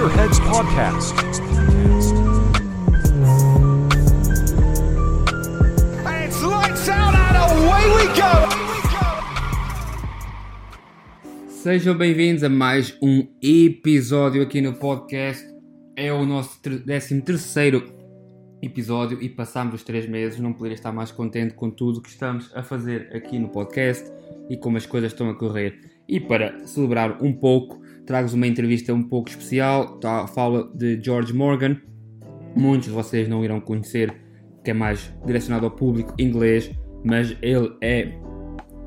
Gearheads Podcast. And it's lights out and away we go! Sejam bem-vindos a mais um episódio aqui no podcast. É o nosso 13 terceiro episódio e passamos os três meses. Não poderia estar mais contente com tudo que estamos a fazer aqui no podcast e como as coisas estão a correr. E para celebrar um pouco, trago-vos uma entrevista um pouco especial. Tá, fala de George Morgan. Muitos de vocês não irão conhecer, que é mais direcionado ao público inglês, mas ele é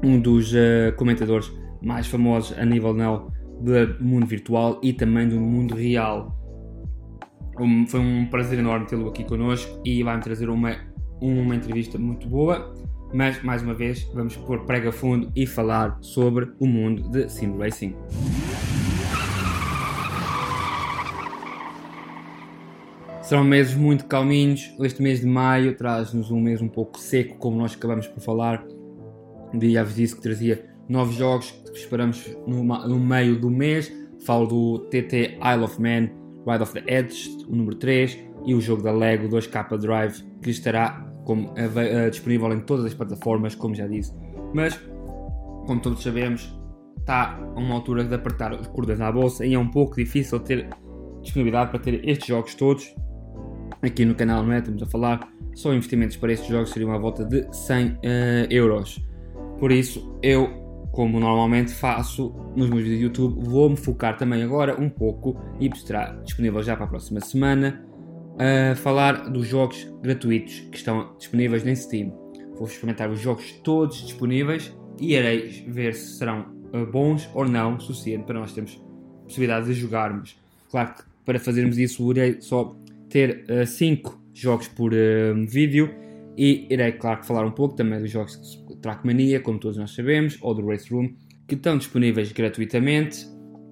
um dos uh, comentadores mais famosos a nível não do mundo virtual e também do mundo real. Um, foi um prazer enorme tê-lo aqui connosco e vai-me trazer uma, uma entrevista muito boa. Mas, mais uma vez, vamos pôr prega fundo e falar sobre o mundo de sim racing. Serão meses muito calminhos. Este mês de maio traz-nos um mês um pouco seco, como nós acabamos por falar. Já vos disse que trazia novos jogos que esperamos no, meio do mês. Falo do TT Isle of Man, Ride of the Edge, o número 3, e o jogo da Lego 2K Drive, que estará como, uh, disponível em todas as plataformas, como já disse. Mas, como todos sabemos, está a uma altura de apertar os cordões à bolsa e é um pouco difícil ter disponibilidade para ter estes jogos todos. Aqui no canal, não é? Estamos a falar, só investimentos para estes jogos seriam à volta de 100 uh, euros. Por isso, eu, como normalmente faço nos meus vídeos do YouTube, vou-me focar também agora um pouco e estará disponível já para a próxima semana a falar dos jogos gratuitos que estão disponíveis na Steam. Vou experimentar os jogos todos disponíveis e irei ver se serão bons ou não, suficiente para nós termos possibilidade de jogarmos. Claro que para fazermos isso irei só ter 5 uh, jogos por uh, vídeo e irei, claro, falar um pouco também dos jogos de Trackmania, como todos nós sabemos, ou do Race Room, que estão disponíveis gratuitamente,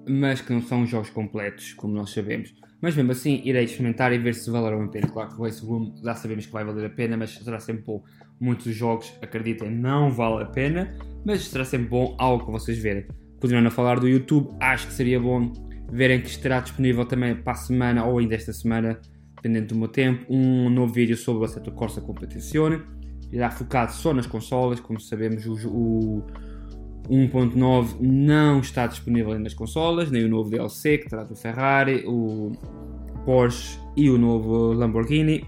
mas que não são jogos completos, como nós sabemos. Mas mesmo assim, irei experimentar e ver se valerão a pena. Claro que o Race Room já sabemos que vai valer a pena, mas será sempre bom. Muitos jogos, acreditem, não vale a pena, mas será sempre bom algo que vocês verem. Continuando a falar do YouTube, acho que seria bom verem que estará disponível também para a semana ou ainda esta semana, dependendo do meu tempo, um novo vídeo sobre o Assetto Corsa Competizione. Irá focado só nas consolas, como sabemos, o, o 1.9 não está disponível nas consolas, nem o novo DLC que traz o Ferrari, o Porsche e o novo Lamborghini.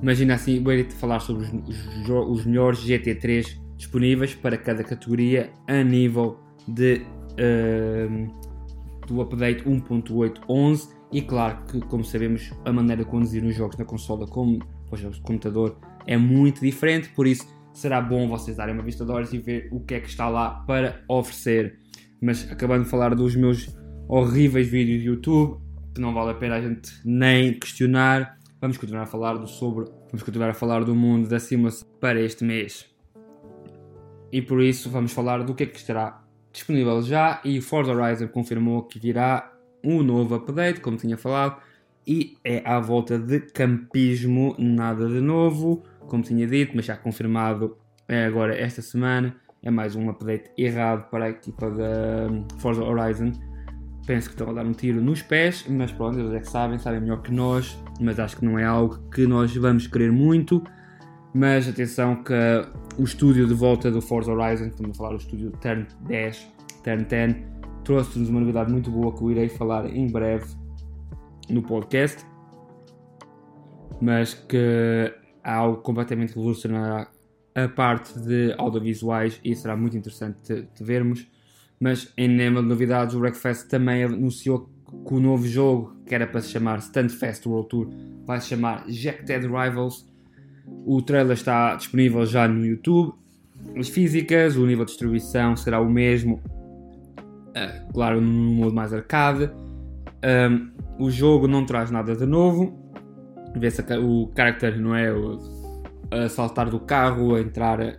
Imagina assim, vou te falar sobre os, os, os, melhores GT3 disponíveis para cada categoria a nível de, uh, do update 1.8.11 e claro que, como sabemos, a maneira de conduzir os jogos na consola como os jogos de computador é muito diferente, por isso será bom vocês darem uma vista de olhos e ver o que é que está lá para oferecer. Mas acabando de falar dos meus horríveis vídeos de YouTube, que não vale a pena a gente nem questionar, vamos continuar a falar do sobre, vamos continuar a falar do mundo da simulação para este mês. E por isso vamos falar do que é que estará disponível já e o Forza Horizon confirmou que virá um novo update, como tinha falado, e é à volta de campismo, nada de novo como tinha dito, mas já confirmado é agora esta semana. É mais um update errado para a equipa da hum, Forza Horizon. Penso que estão a dar um tiro nos pés, mas pronto, eles é que sabem, sabem melhor que nós. Mas acho que não é algo que nós vamos querer muito. Mas atenção que o estúdio de volta do Forza Horizon, estamos a falar do estúdio Turn 10, Turn 10, trouxe-nos uma novidade muito boa que eu irei falar em breve no podcast. Mas que algo completamente revolucionará a parte de audiovisuais e será muito interessante de, vermos. Mas em tema de novidades, o Wreckfest também anunciou que o novo jogo, que era para se chamar Standfest World Tour, vai se chamar Jacked Rivals. O trailer está disponível já no YouTube. As físicas, o nível de distribuição será o mesmo, uh, claro, no modo mais arcade. Um, o jogo não traz nada de novo, vê-se o character, não é? O, a saltar do carro, a entrar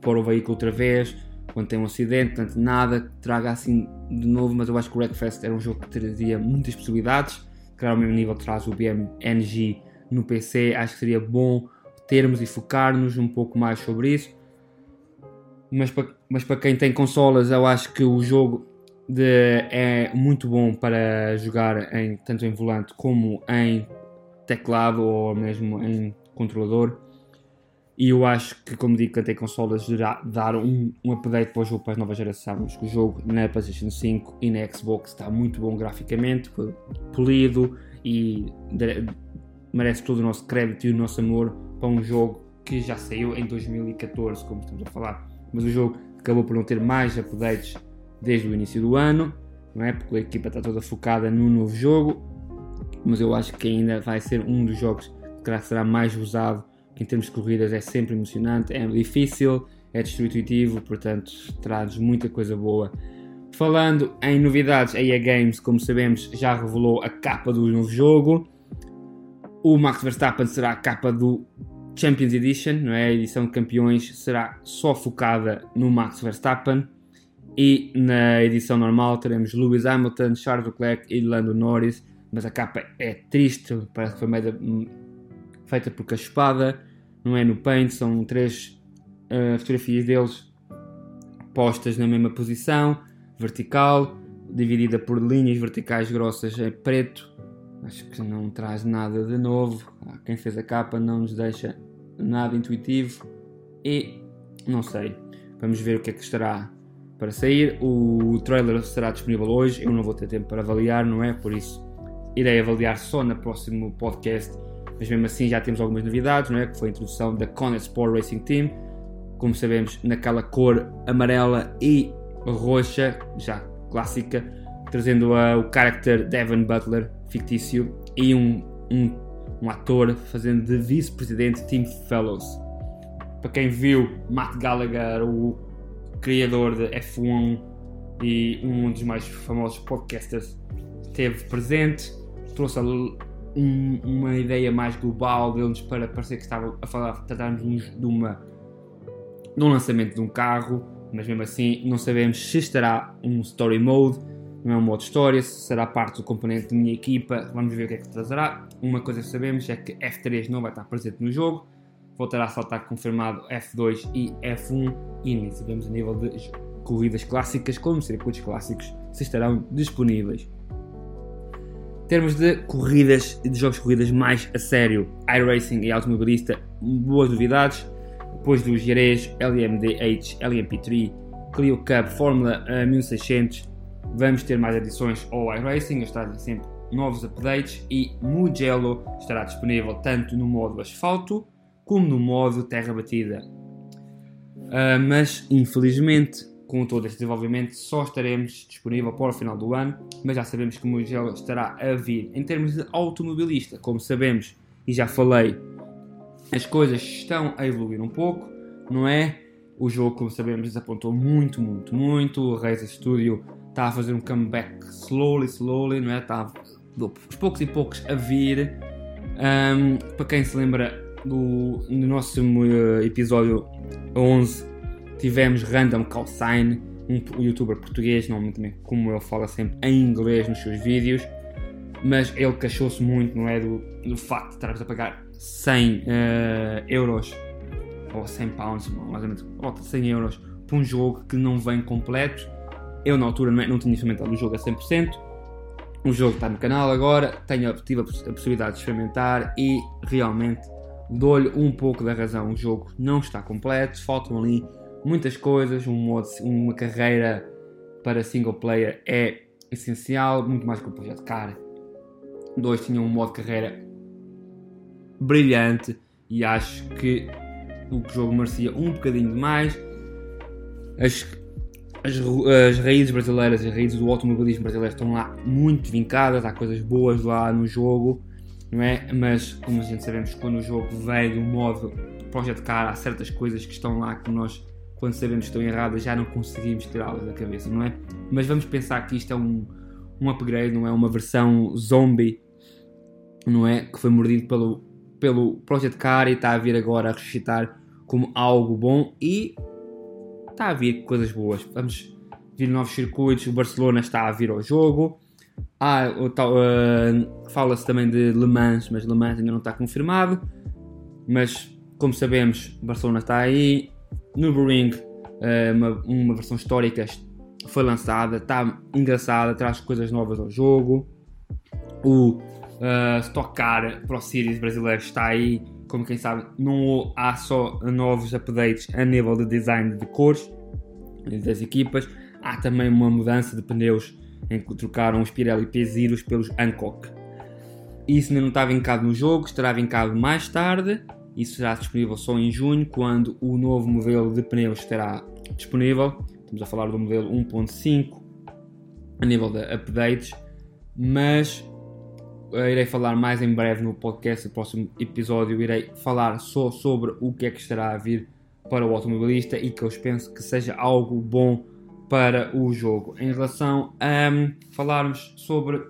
para o veículo outra vez, quando tem um acidente, portanto, nada que traga assim de novo, mas eu acho que o Wreckfest era um jogo que trazia muitas possibilidades. Claro, ao mesmo nível traz o BMNG no PC, acho que seria bom termos e focar-nos um pouco mais sobre isso. Mas para, mas para quem tem consolas, eu acho que o jogo de, é muito bom para jogar em, tanto em volante como em teclado ou mesmo em controlador. E eu acho que, como digo, tem consolas dar um, um update para o jogo para a nova geração. O jogo na PlayStation 5 e na Xbox está muito bom graficamente, polido e merece todo o nosso crédito e o nosso amor para um jogo que já saiu em 2014, como estamos a falar. Mas o jogo acabou por não ter mais updates desde o início do ano, não é? Porque a equipa está toda focada no novo jogo. Mas eu acho que ainda vai ser um dos jogos que será mais usado em termos de corridas é sempre emocionante, é difícil, é destrutivo, portanto traz muita coisa boa. Falando em novidades, a EA Games, como sabemos, já revelou a capa do novo jogo. O Max Verstappen será a capa do Champions Edition, não é? A edição de campeões será só focada no Max Verstappen. E na edição normal teremos Lewis Hamilton, Charles Leclerc e Lando Norris. Mas a capa é triste, parece que foi meio feita por Caspada não é no Paint, são três uh, fotografias deles postas na mesma posição, vertical, dividida por linhas verticais grossas em preto. Acho que não traz nada de novo. Ah, quem fez a capa não nos deixa nada intuitivo e não sei. Vamos ver o que é que estará para sair. O trailer será disponível hoje. Eu não vou ter tempo para avaliar, não é? Por isso irei avaliar só no próximo podcast mas mesmo assim já temos algumas novidades, não é? que foi a introdução da Conet Sport Racing Team, como sabemos, naquela cor amarela e roxa, já clássica, trazendo uh, o character Devon Butler, fictício, e um, um, um ator fazendo de vice-presidente Tim Fellows. Para quem viu, Matt Gallagher, o criador de F1 e um dos mais famosos podcasters, esteve presente, trouxe um, uma ideia mais global deles para parecer que estava a falar, tratarmos de, uma, de um lançamento de um carro, mas mesmo assim não sabemos se estará um story mode, não é um modo história, se será parte do componente da minha equipa, vamos ver o que é que trazerá. Uma coisa que sabemos é que F3 não vai estar presente no jogo, voltará a saltar confirmado F2 e F1 e nem sabemos a nível de corridas clássicas como circuitos clássicos se estarão disponíveis termos de corridas e de jogos de corridas mais a sério, iRacing e automobilista, boas novidades. Depois dos Jerez, LMDH, LMP3, Clio Cup, Fórmula 1600, vamos ter mais adições ao iRacing, estará sempre novos updates e Mugello estará disponível tanto no modo asfalto como no modo terra batida. Uh, mas infelizmente com todo este desenvolvimento, só estaremos disponível para o final do ano, mas já sabemos que o Mugello estará a vir. Em termos de automobilista, como sabemos e já falei, as coisas estão a evoluir um pouco, não é? O jogo, como sabemos, desapontou muito, muito, muito. O Razer Studio está a fazer um comeback slowly, slowly, não é? Está aos poucos e poucos a vir. Um, para quem se lembra do nosso uh, episódio 11 Tivemos Random Call Sign, um youtuber português, normalmente como ele fala sempre em inglês nos seus vídeos, mas ele queixou-se muito, não é? Do, do facto de estarmos a pagar 100 uh, eh, euros ou 100 pounds, mais ou menos, volta 100 euros para um jogo que não vem completo. Eu, na altura, não, é, não tinha experimentado o jogo a 100%. O jogo está no canal agora, tenho, tive a possibilidade de experimentar e realmente dou-lhe um pouco da razão. O jogo não está completo, faltam ali muitas coisas, um modo, uma carreira para single player é essencial, muito mais que o Projeto Car. Dois tinham um modo de carreira brilhante e acho que o jogo merecia um bocadinho de mais. As, as, as raízes brasileiras, as raízes do automobilismo brasileiro estão lá muito vincadas, há coisas boas lá no jogo, não é? Mas como a gente sabemos, quando o jogo vem do modo Project Car, há certas coisas que estão lá que nós quando sabemos que estão erradas, já não conseguimos tirá-las da cabeça, não é? Mas vamos pensar que isto é um, um upgrade, não é? Uma versão zombie, não é? Que foi mordido pelo, pelo Project Car e está a vir agora a ressuscitar como algo bom e está a vir coisas boas. Vamos vir novos circuitos, o Barcelona está a vir ao jogo. Ah, uh, fala-se também de Le Mans, mas Le Mans ainda não está confirmado. Mas como sabemos, Barcelona está aí, Nürburgring, uh, uma, uma versão histórica, foi lançada, está engraçada, traz coisas novas ao jogo. O uh, Stock Car Pro Series brasileiro está aí, como quem sabe, não há só novos updates a nível de design de cores das equipas, há também uma mudança de pneus em que trocaram os Pirelli P Zeros pelos Hancock. Isso ainda não está vincado no jogo, estará vincado mais tarde. Isso será disponível só em junho, quando o novo modelo de pneus estará disponível. Estamos a falar do modelo 1.5 a nível de updates, mas eh, irei falar mais em breve no podcast. No próximo episódio, irei falar só sobre o que é que estará a vir para o automobilista e que eu penso que seja algo bom para o jogo. Em relação a um, falarmos sobre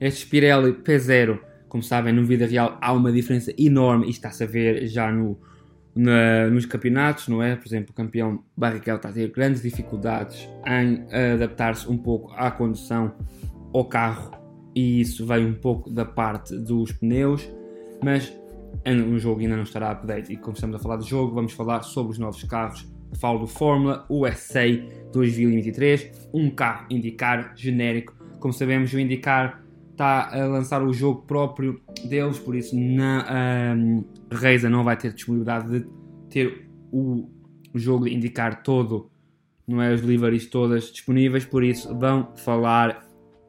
este Pirelli P0, como sabem, no vida real há uma diferença enorme e está-se a ver já no, na, nos campeonatos, não é? Por exemplo, o campeão Barrichello está a ter grandes dificuldades em adaptar-se um pouco à condução ao carro e isso vem um pouco da parte dos pneus, mas o jogo ainda não estará update e como estamos a falar de jogo, vamos falar sobre os novos carros falo do Fórmula USA 2023, um carro indicar genérico. Como sabemos, o indicar está a lançar o jogo próprio deles, por isso na um, Reisa não vai ter disponibilidade de ter o, jogo de indicar todo, não é? As deliveries todas disponíveis, por isso vão falar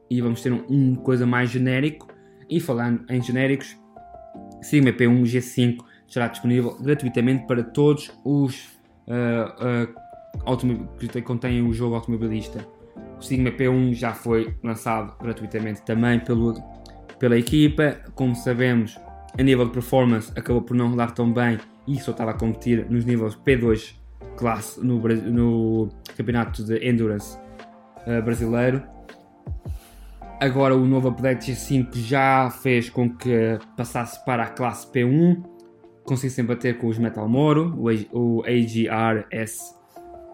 e vamos ter um, um coisa mais genérico. E falando em genéricos, Sigma P1 G5 estará disponível gratuitamente para todos os que contém o jogo automobilista. O Sigma P1 já foi lançado gratuitamente também pelo, pela equipa. Como sabemos, a nível de performance acabou por não rodar tão bem e só estava a competir nos níveis P2 classe no, no campeonato de Endurance uh, brasileiro. Agora o novo update G5 já fez com que passasse para a classe P1 conseguissem bater com os Metal Moro, o AGRS,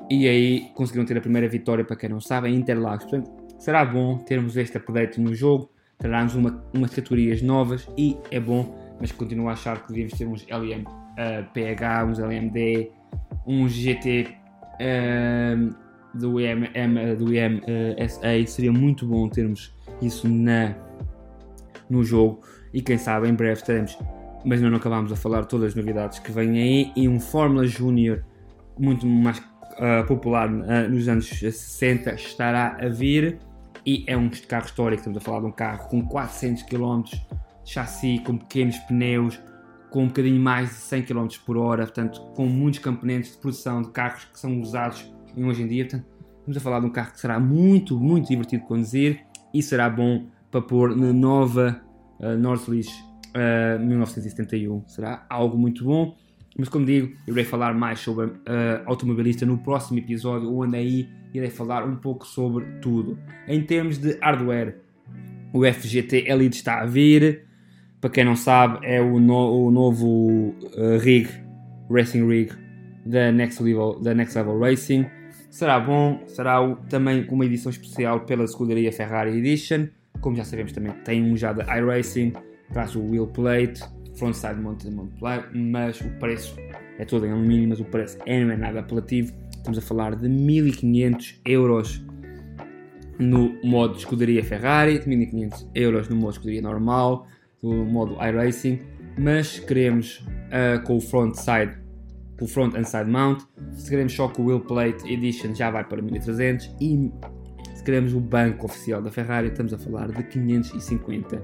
e aí conseguiram ter a primeira vitória, para quem não sabe, em Interlagos. Portanto, será bom termos este update no jogo, terá-nos uma, umas categorias novas e é bom, mas continuo a achar que devíamos ter uns LM uh, PH, uns LMD, uns GT uh, do IM, M, do IM uh, seria muito bom termos isso na, no jogo e quem sabe em breve teremos mas não acabámos a falar todas as novidades que vêm aí. E um Fórmula Júnior muito mais uh, popular uh, nos anos 60 estará a vir. E é um carro histórico, estamos a falar de um carro com 400 km de chassi, com pequenos pneus, com um bocadinho mais de 100 km por hora, portanto com muitos componentes de produção de carros que são usados hoje em dia, portanto estamos a falar de um carro que será muito, muito divertido de conduzir e será bom para pôr na nova uh, Northleaf uh, eh, 1971 será algo muito bom. Mas como digo, irei falar mais sobre uh, automobilista no próximo episódio, onde aí irei falar um pouco sobre tudo. Em termos de hardware, o FGT Elite está a vir. Para quem não sabe, é o, no, o novo uh, rig, racing rig da Next Level, da Next Level Racing. Será bom, será o, também uma edição especial pela escuderia Ferrari Edition. Como já sabemos, também tem um já da iRacing traz o wheel plate, frontside mounted mount plate, mas o preço é todo em alumínio, mas o preço é, não é nada apelativo. Estamos a falar de 1500 euros no modo escuderia Ferrari, 1500 euros no modo escuderia normal, no modo iRacing, mas queremos uh, com o frontside, com o front and side mount, se queremos só com o wheel plate edition já vai para 1300 e se queremos o banco oficial da Ferrari estamos a falar de 550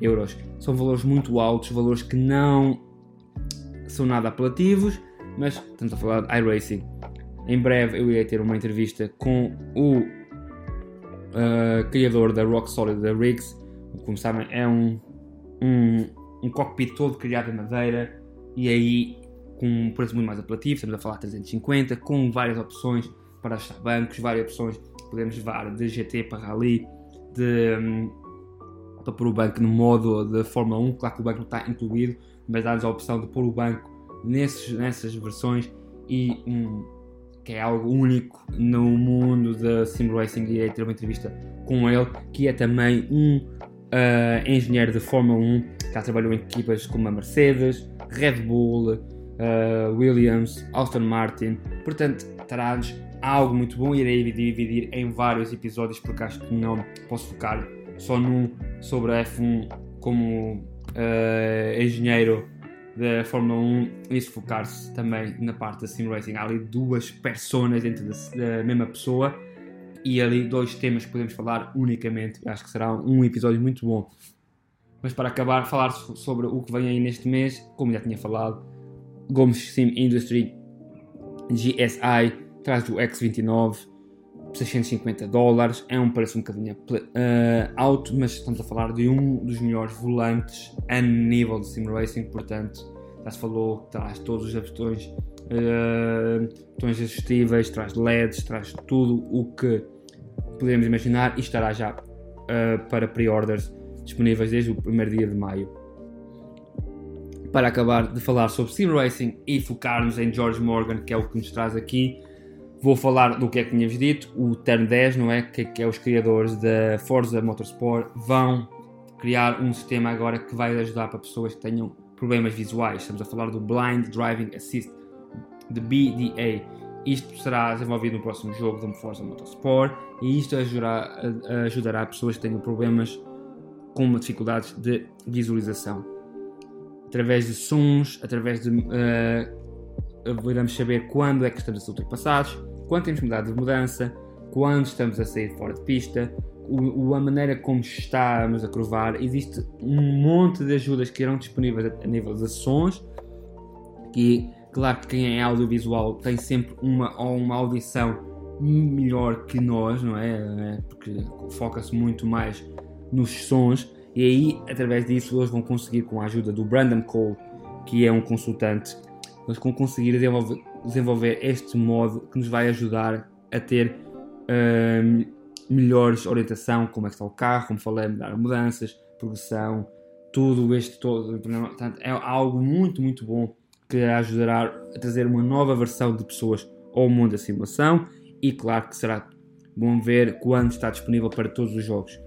euros. São valores muito altos, valores que não são nada apelativos, mas estamos a falar de iRacing. Em breve eu irei ter uma entrevista com o uh, criador da Rock Solid da Riggs. Como sabem, é um, um, um cockpit todo criado em madeira e aí com um preço muito mais apelativo. Estamos a falar de 350, com várias opções para ajustar bancos, várias opções. Podemos levar de GT para Rally, de um, para pôr o banco no modo de Fórmula 1. Claro que o banco não está incluído, mas dá-nos a opção de pôr o banco nesses, nessas versões e um, que é algo único no mundo da Sim Racing. Irei ter uma entrevista com ele, que é também um uh, engenheiro de Fórmula 1 que já trabalhou em equipas como a Mercedes, Red Bull, uh, Williams, Aston Martin. Portanto, terá-nos algo muito bom. Irei dividir em vários episódios porque acho que não posso focar só num sobre a F1 como uh, engenheiro da Fórmula 1 e se focar-se também na parte da Sim Racing. Há ali duas personas dentro da, da mesma pessoa e ali dois temas que podemos falar unicamente. Acho que será um episódio muito bom. Mas para acabar, falar sobre o que vem aí neste mês, como já tinha falado, Gomes Sim Industry GSI traz o X29 650 dólares, é um preço um bocadinho uh, alto, mas estamos a falar de um dos melhores volantes a nível de sim racing, portanto, já se falou que traz todos os botões, uh, botões ajustíveis, traz LEDs, traz tudo o que podemos imaginar e estará já uh, para pre-orders disponíveis desde o primeiro dia de maio. Para acabar de falar sobre sim racing e focarmos em George Morgan, que é o que nos traz aqui, Vou falar do que é que tínhamos dito, o Turn 10, não é? Que, que é os criadores da Forza Motorsport vão criar um sistema agora que vai ajudar para pessoas que tenham problemas visuais. Estamos a falar do Blind Driving Assist, de BDA. Isto será desenvolvido no próximo jogo do Forza Motorsport e isto ajudará, ajudará pessoas que tenham problemas com dificuldades de visualização. Através de sons, através de. Uh, iremos saber quando é que estamos a ser ultrapassados, quando temos mudado de mudança, quando estamos a sair fora de pista, o, a maneira como estamos a curvar. Existe um monte de ajudas que irão disponíveis a, a nível de sons, que claro que quem é audiovisual tem sempre uma, ou uma audição melhor que nós, não é? é porque foca-se muito mais nos sons e aí através disso eles vão conseguir com a ajuda do Brandon Cole, que é um consultante, eles vão conseguir desenvolver desenvolver este modo que nos vai ajudar a ter um, melhores orientação, como é que está o carro, como falei, mudar mudanças, progressão, tudo este todo. Portanto, é algo muito, muito bom que ajudará a trazer uma nova versão de pessoas ao mundo da simulação e claro que será bom ver quando está disponível para todos os jogos.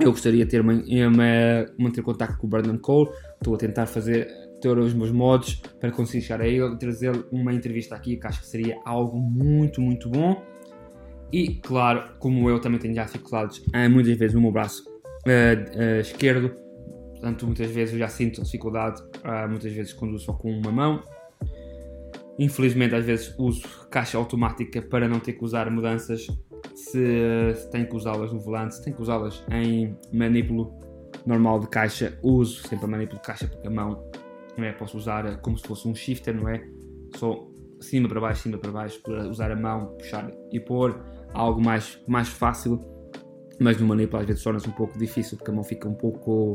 Eu gostaria de ter uma, uma, manter contato com o Brandon Cole, estou a tentar fazer ter os meus modos para conseguir chegar a ele trazer uma entrevista aqui que acho que seria algo muito, muito bom. E claro, como eu também tenho já dificuldades uh, muitas vezes no meu braço uh, uh, esquerdo, portanto muitas vezes eu já sinto dificuldade, muitas vezes conduzo só com uma mão. Infelizmente às vezes uso caixa automática para não ter que usar mudanças se, se tenho que usá-las no volante, se tenho que usá-las em manipulo normal de caixa, uso sempre a manipulo de caixa porque a mão não é? Posso usar como se fosse um shifter, não é? Só cima para baixo, cima para baixo, para usar a mão, puxar e pôr, algo mais, mais fácil, mas no manipula às vezes torna-se um pouco difícil porque a mão fica um pouco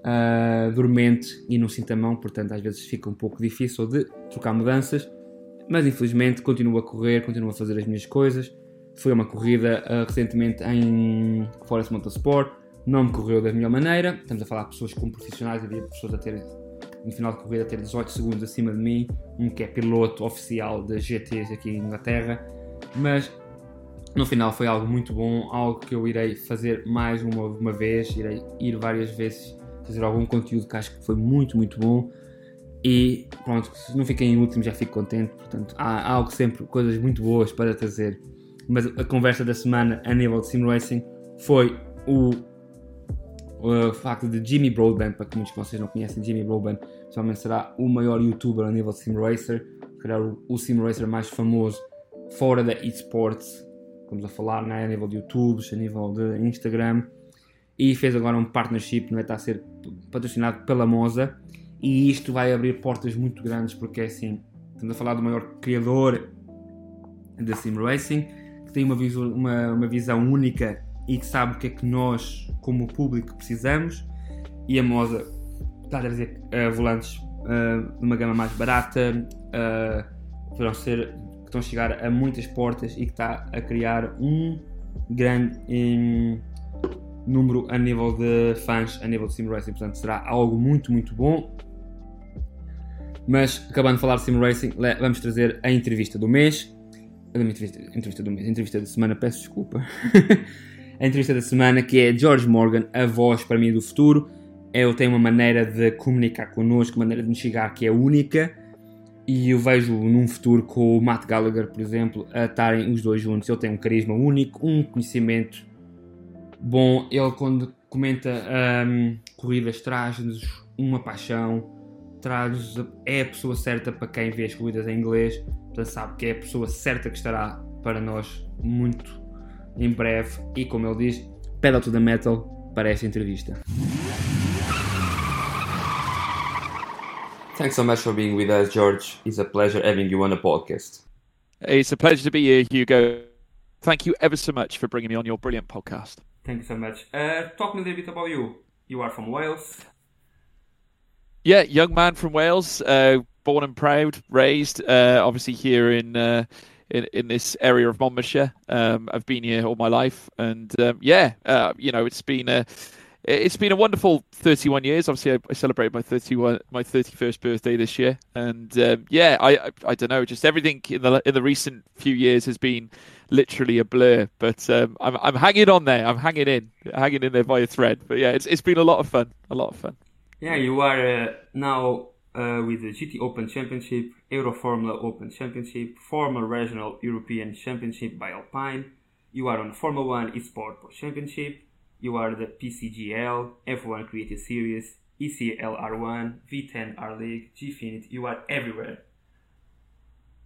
uh, dormente e não sinto a mão, portanto às vezes fica um pouco difícil de trocar mudanças, mas infelizmente continuo a correr, continuo a fazer as minhas coisas. Foi uma corrida uh, recentemente em Forest Motorsport, não me correu da melhor maneira. Estamos a falar de pessoas como profissionais, havia pessoas a ter no final de corrida ter 18 segundos acima de mim, um que é piloto oficial da GTs aqui em Inglaterra, mas no final foi algo muito bom, algo que eu irei fazer mais uma, uma vez, irei ir várias vezes fazer algum conteúdo que acho que foi muito, muito bom. E pronto, se não fiquei em último já fico contente, portanto há, há algo sempre, coisas muito boas para trazer. Mas a conversa da semana a nível de sim racing foi o o facto de Jimmy Broadbent, para que muitos de vocês não conhecem, Jimmy Broadbent provavelmente será o maior youtuber a nível de sim racer, se calhar o, o sim racer mais famoso fora da esports, estamos a falar né, a nível de YouTube, a nível de Instagram, e fez agora um partnership, não é? está a ser patrocinado pela Moza, e isto vai abrir portas muito grandes, porque é assim, estamos a falar do maior criador de sim racing, que tem uma, uma, uma visão única e que sabe o que é que nós, como público, precisamos. E a Moza está a trazer uh, volantes uh, de uma gama mais barata, uh, que, ser, que estão a chegar a muitas portas e que está a criar um grande um, número a nível de fãs, a nível de Sim Racing. Portanto, será algo muito, muito bom. Mas, acabando de falar de Sim Racing, vamos trazer a entrevista do mês. A entrevista, entrevista do mês, entrevista da semana, peço desculpa. a entrevista da semana, que é George Morgan, a voz para mim do futuro. Ele tem uma maneira de comunicar connosco, uma maneira de nos chegar que é única. e eu vejo num futuro com o Matt Gallagher, por exemplo, a estarem os dois juntos. Ele tem um carisma único, um conhecimento bom. Ele, quando comenta um, corridas, traz-nos uma paixão, traz é a pessoa certa para quem vê as corridas em inglês, portanto, sabe que é a pessoa certa que estará para nós muito em breve. E como ele diz, pedal to the metal para esta entrevista. Thanks so much for being with us, George. It's a pleasure having you on the podcast. It's a pleasure to be here, Hugo. Thank you ever so much for bringing me on your brilliant podcast. Thank you so much. Uh, talk me a little bit about you. You are from Wales. Yeah, young man from Wales, uh, born and proud, raised uh, obviously here in, uh, in in this area of Monmouthshire. Um, I've been here all my life, and um, yeah, uh, you know, it's been a it's been a wonderful 31 years. Obviously, I, I celebrated my 31, my 31st birthday this year, and um, yeah, I, I, I don't know, just everything in the in the recent few years has been literally a blur. But um, I'm I'm hanging on there. I'm hanging in, hanging in there by a thread. But yeah, it's it's been a lot of fun, a lot of fun. Yeah, you are uh, now uh, with the GT Open Championship, Euro Formula Open Championship, former regional European Championship by Alpine. You are on Formula One Esport Pro Championship you are the PCGL, F1 Creative Series, ECL R1, V10 R League, Gfinity. You are everywhere.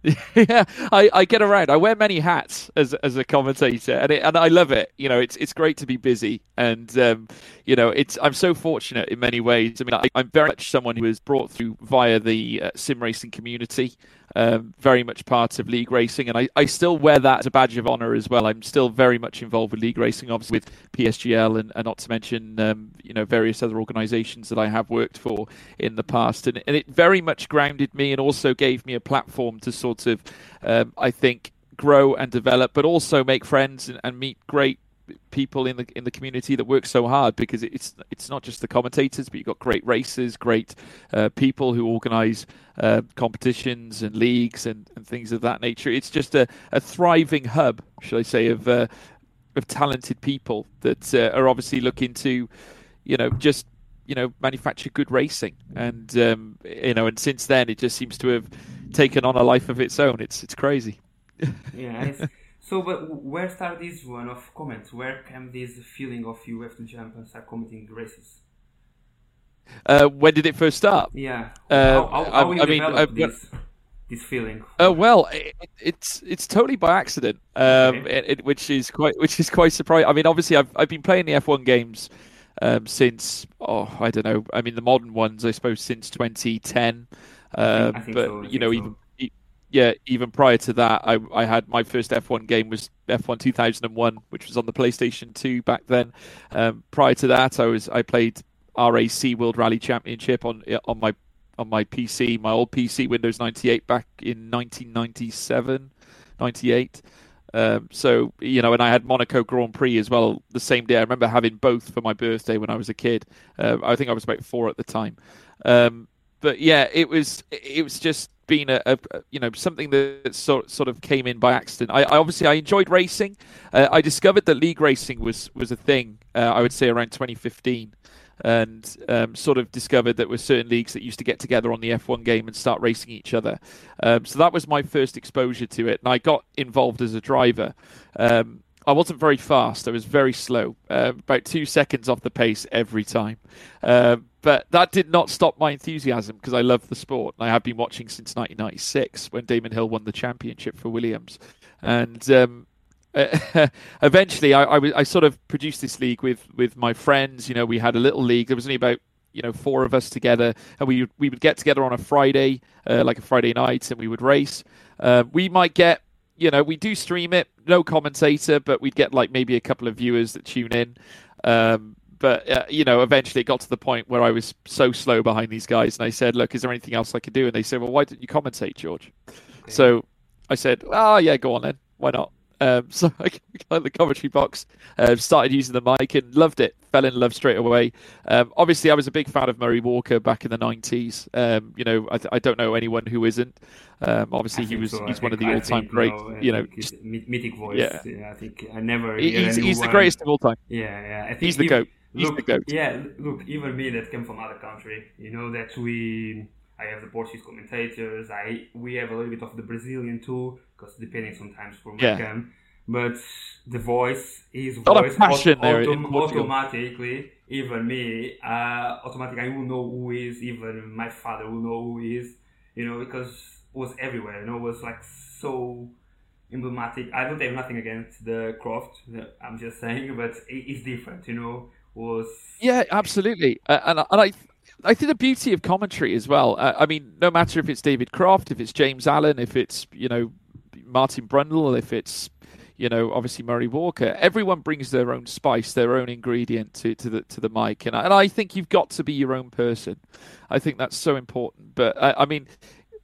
yeah, I, I get around. I wear many hats as as a commentator, and it, and I love it. You know, it's it's great to be busy, and um, you know, it's I'm so fortunate in many ways. I mean, I, am very much someone who was brought through via the uh, sim racing community um, very much part of league racing, and I, I still wear that as a badge of honour as well. I'm still very much involved with league racing, obviously with PSGL, and, and not to mention um, you know various other organisations that I have worked for in the past, and, and it very much grounded me and also gave me a platform to sort of um, I think grow and develop, but also make friends and, and meet great people in the in the community that work so hard because it's it's not just the commentators, but you've got great races, great uh, people who organise uh, competitions and leagues and, and things of that nature. It's just a, a thriving hub, should I say, of uh, of talented people that uh, are obviously looking to, you know, just you know manufacture good racing and um, you know and since then it just seems to have taken on a life of its own it's it's crazy yeah So, but where start this one of comments? Where came this feeling of you have to jump and start commenting races? Uh, when did it first start? Yeah. Uh, how, how, how I, I mean, uh, this, this feeling? Oh uh, well, it, it's it's totally by accident, um, okay. it, it, which is quite which is quite surprising. I mean, obviously, I've I've been playing the F1 games um, since oh I don't know. I mean, the modern ones, I suppose, since 2010. Uh, but so, you know, so. even yeah, even prior to that, I, I had my first F1 game was F1 2001, which was on the PlayStation 2 back then. Um, prior to that, I was I played RAC World Rally Championship on on my on my PC, my old PC, Windows 98, back in 1997, 98. Um, so you know, and I had Monaco Grand Prix as well the same day. I remember having both for my birthday when I was a kid. Uh, I think I was about four at the time. Um, but yeah, it was it was just been a, a, you know something that sort sort of came in by accident. I, I obviously I enjoyed racing. Uh, I discovered that league racing was was a thing. Uh, I would say around 2015, and um, sort of discovered that there were certain leagues that used to get together on the F1 game and start racing each other. Um, so that was my first exposure to it, and I got involved as a driver. Um, I wasn't very fast. I was very slow, uh, about two seconds off the pace every time. Uh, but that did not stop my enthusiasm because I love the sport. I have been watching since 1996 when Damon Hill won the championship for Williams. And um, eventually, I, I, I, sort of produced this league with, with my friends. You know, we had a little league. There was only about you know four of us together, and we we would get together on a Friday, uh, like a Friday night, and we would race. Uh, we might get you know, we do stream it, no commentator, but we'd get like maybe a couple of viewers that tune in. Um, but uh, you know, eventually it got to the point where I was so slow behind these guys, and I said, "Look, is there anything else I could do?" And they said, "Well, why don't you commentate, George?" Okay. So I said, "Oh yeah, go on then. Why not?" Um, so I got the commentary box, uh, started using the mic and loved it. Fell in love straight away. Um, obviously, I was a big fan of Murray Walker back in the '90s. Um, you know, I, I, don't know anyone who isn't. Um, obviously, he was so. he's one of the all-time great. you know, just, mythic voice. Yeah. yeah. I think I never. He's, he's the greatest of all time. Yeah, yeah. I think he's the goat. He's look, the goat. Yeah, look, even me that came from other country, you know that we I have the Portuguese commentators. I we have a little bit of the Brazilian too, because depending sometimes for my Yeah. cam. But the voice is lot of voice passion aut- there in autom- automatically. Even me, uh, automatically, I will know who is. Even my father will know who is. You know, because it was everywhere. You know, it was like so emblematic. I don't have nothing against the Croft. I'm just saying, but it's different. You know, was Yeah, absolutely. Uh, and and I I think the beauty of commentary as well. Uh, I mean, no matter if it's David Croft, if it's James Allen, if it's you know Martin Brundle, if it's you know obviously Murray Walker, everyone brings their own spice, their own ingredient to, to the to the mic, and I, and I think you've got to be your own person. I think that's so important. But I, I mean.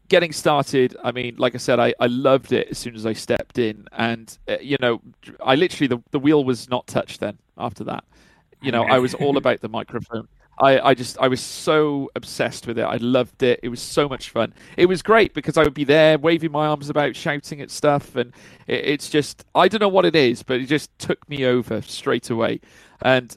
Getting started, I mean, like I said, I, I loved it as soon as I stepped in, and uh, you know, I literally the, the wheel was not touched then. After that, you know, I was all about the microphone. I, I just I was so obsessed with it. I loved it. It was so much fun. It was great because I would be there waving my arms about, shouting at stuff, and it, it's just I don't know what it is, but it just took me over straight away. And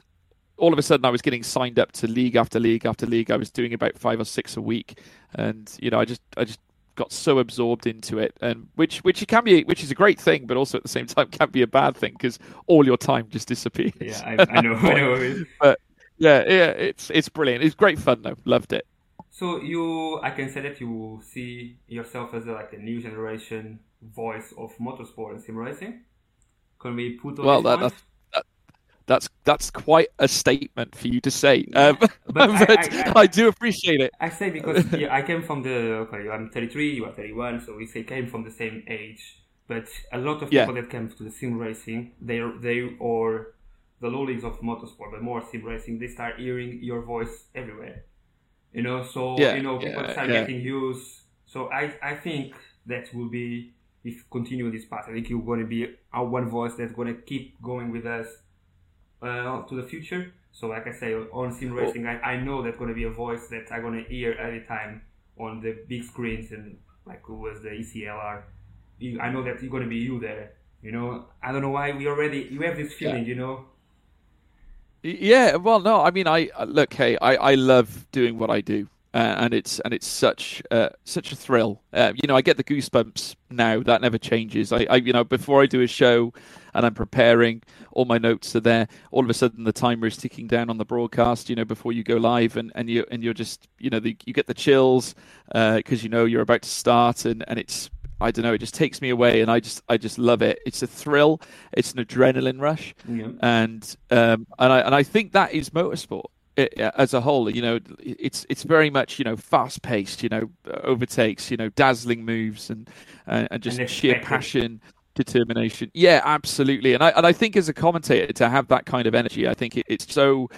all of a sudden, I was getting signed up to league after league after league. I was doing about five or six a week, and you know, I just I just got so absorbed into it, and which which can be, which is a great thing, but also at the same time can be a bad thing because all your time just disappears. yeah. I, I know. I know. But yeah, yeah, it's it's brilliant. It's great fun though. Loved it. So you, I can say that you see yourself as a, like a new generation voice of motorsport and sim racing. Can we put on Well, that, that's that, that's that's quite a statement for you to say, um, But but, I- I, I- I- do appreciate it. I say because yeah, I came from the okay, I'm 33, you are 31, so we say came from the same age. But a lot of Yeah. people that came to the sim racing, they they or the low leagues of motorsport, but more sim racing, they start hearing your voice everywhere. You know, so Yeah, you know people yeah, start yeah. getting used. So I I think that will be if you continue this path. I think you're going to be our one voice that's going to keep going with us uh, to the future. So, like I say, on sim racing, I, I know that's going to be a voice that I'm going to hear every time on the big screens and like who was the ECLR. I know that you're going to be you there. You know, I don't know why we already you have this feeling. You know, Yeah, well, no, I mean, I uh, look, hey, I, I love doing what I do, uh, and it's and it's such uh, such a thrill. Uh, you know, I get the goosebumps now. That never changes. I, I, you know, before I do a show, and I'm preparing, all my notes are there. All of a sudden, the timer is ticking down on the broadcast. You know, before you go live, and and you and you're just, you know, the, you get the chills because you know you're about to start, and and it's I don't know. It just takes me away, and I just I just love it. It's a thrill. It's an adrenaline rush, Yeah. and um, and I and I think that is motorsport as a whole. You know, it's it's very much you know fast paced. You know, overtakes. You know, dazzling moves and and, and just And sheer passion. Determination, yeah, absolutely, and I and I think as a commentator to have that kind of energy, I think it, it's so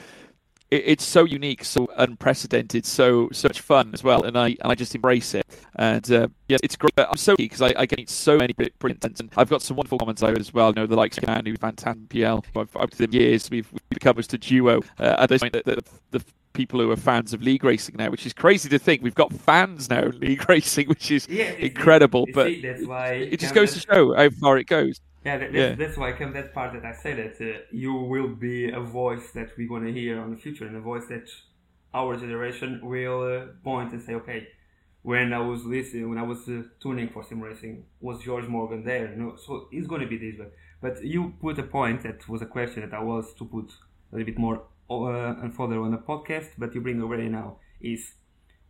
it, it's so unique, so unprecedented, so so much fun as well, and I and I just embrace it. And uh, yeah, it's great. I'm so because I, I get so many brilliant and I've got some wonderful commentators as well. You know, the likes of Can, who's fantastic PL. I've with them years. We've, we've become just a duo. Uh, at this point, the, the, the people who are fans of league racing now, which is crazy to think we've got fans now in league racing, which is Yeah, incredible. you But that's it just goes to show how far it goes. Yeah, that, Yeah. that's, that's why I came that part that I said that uh, you will be a voice that we're gonna hear on the future, and a voice that our generation will uh, point and say, okay, when I was listening, when I was uh, tuning for sim racing, was George Morgan there? You know, so it's gonna be this way. But you put a point that was a question that I was to put a little bit more uh, and further on the podcast, but you bring already now is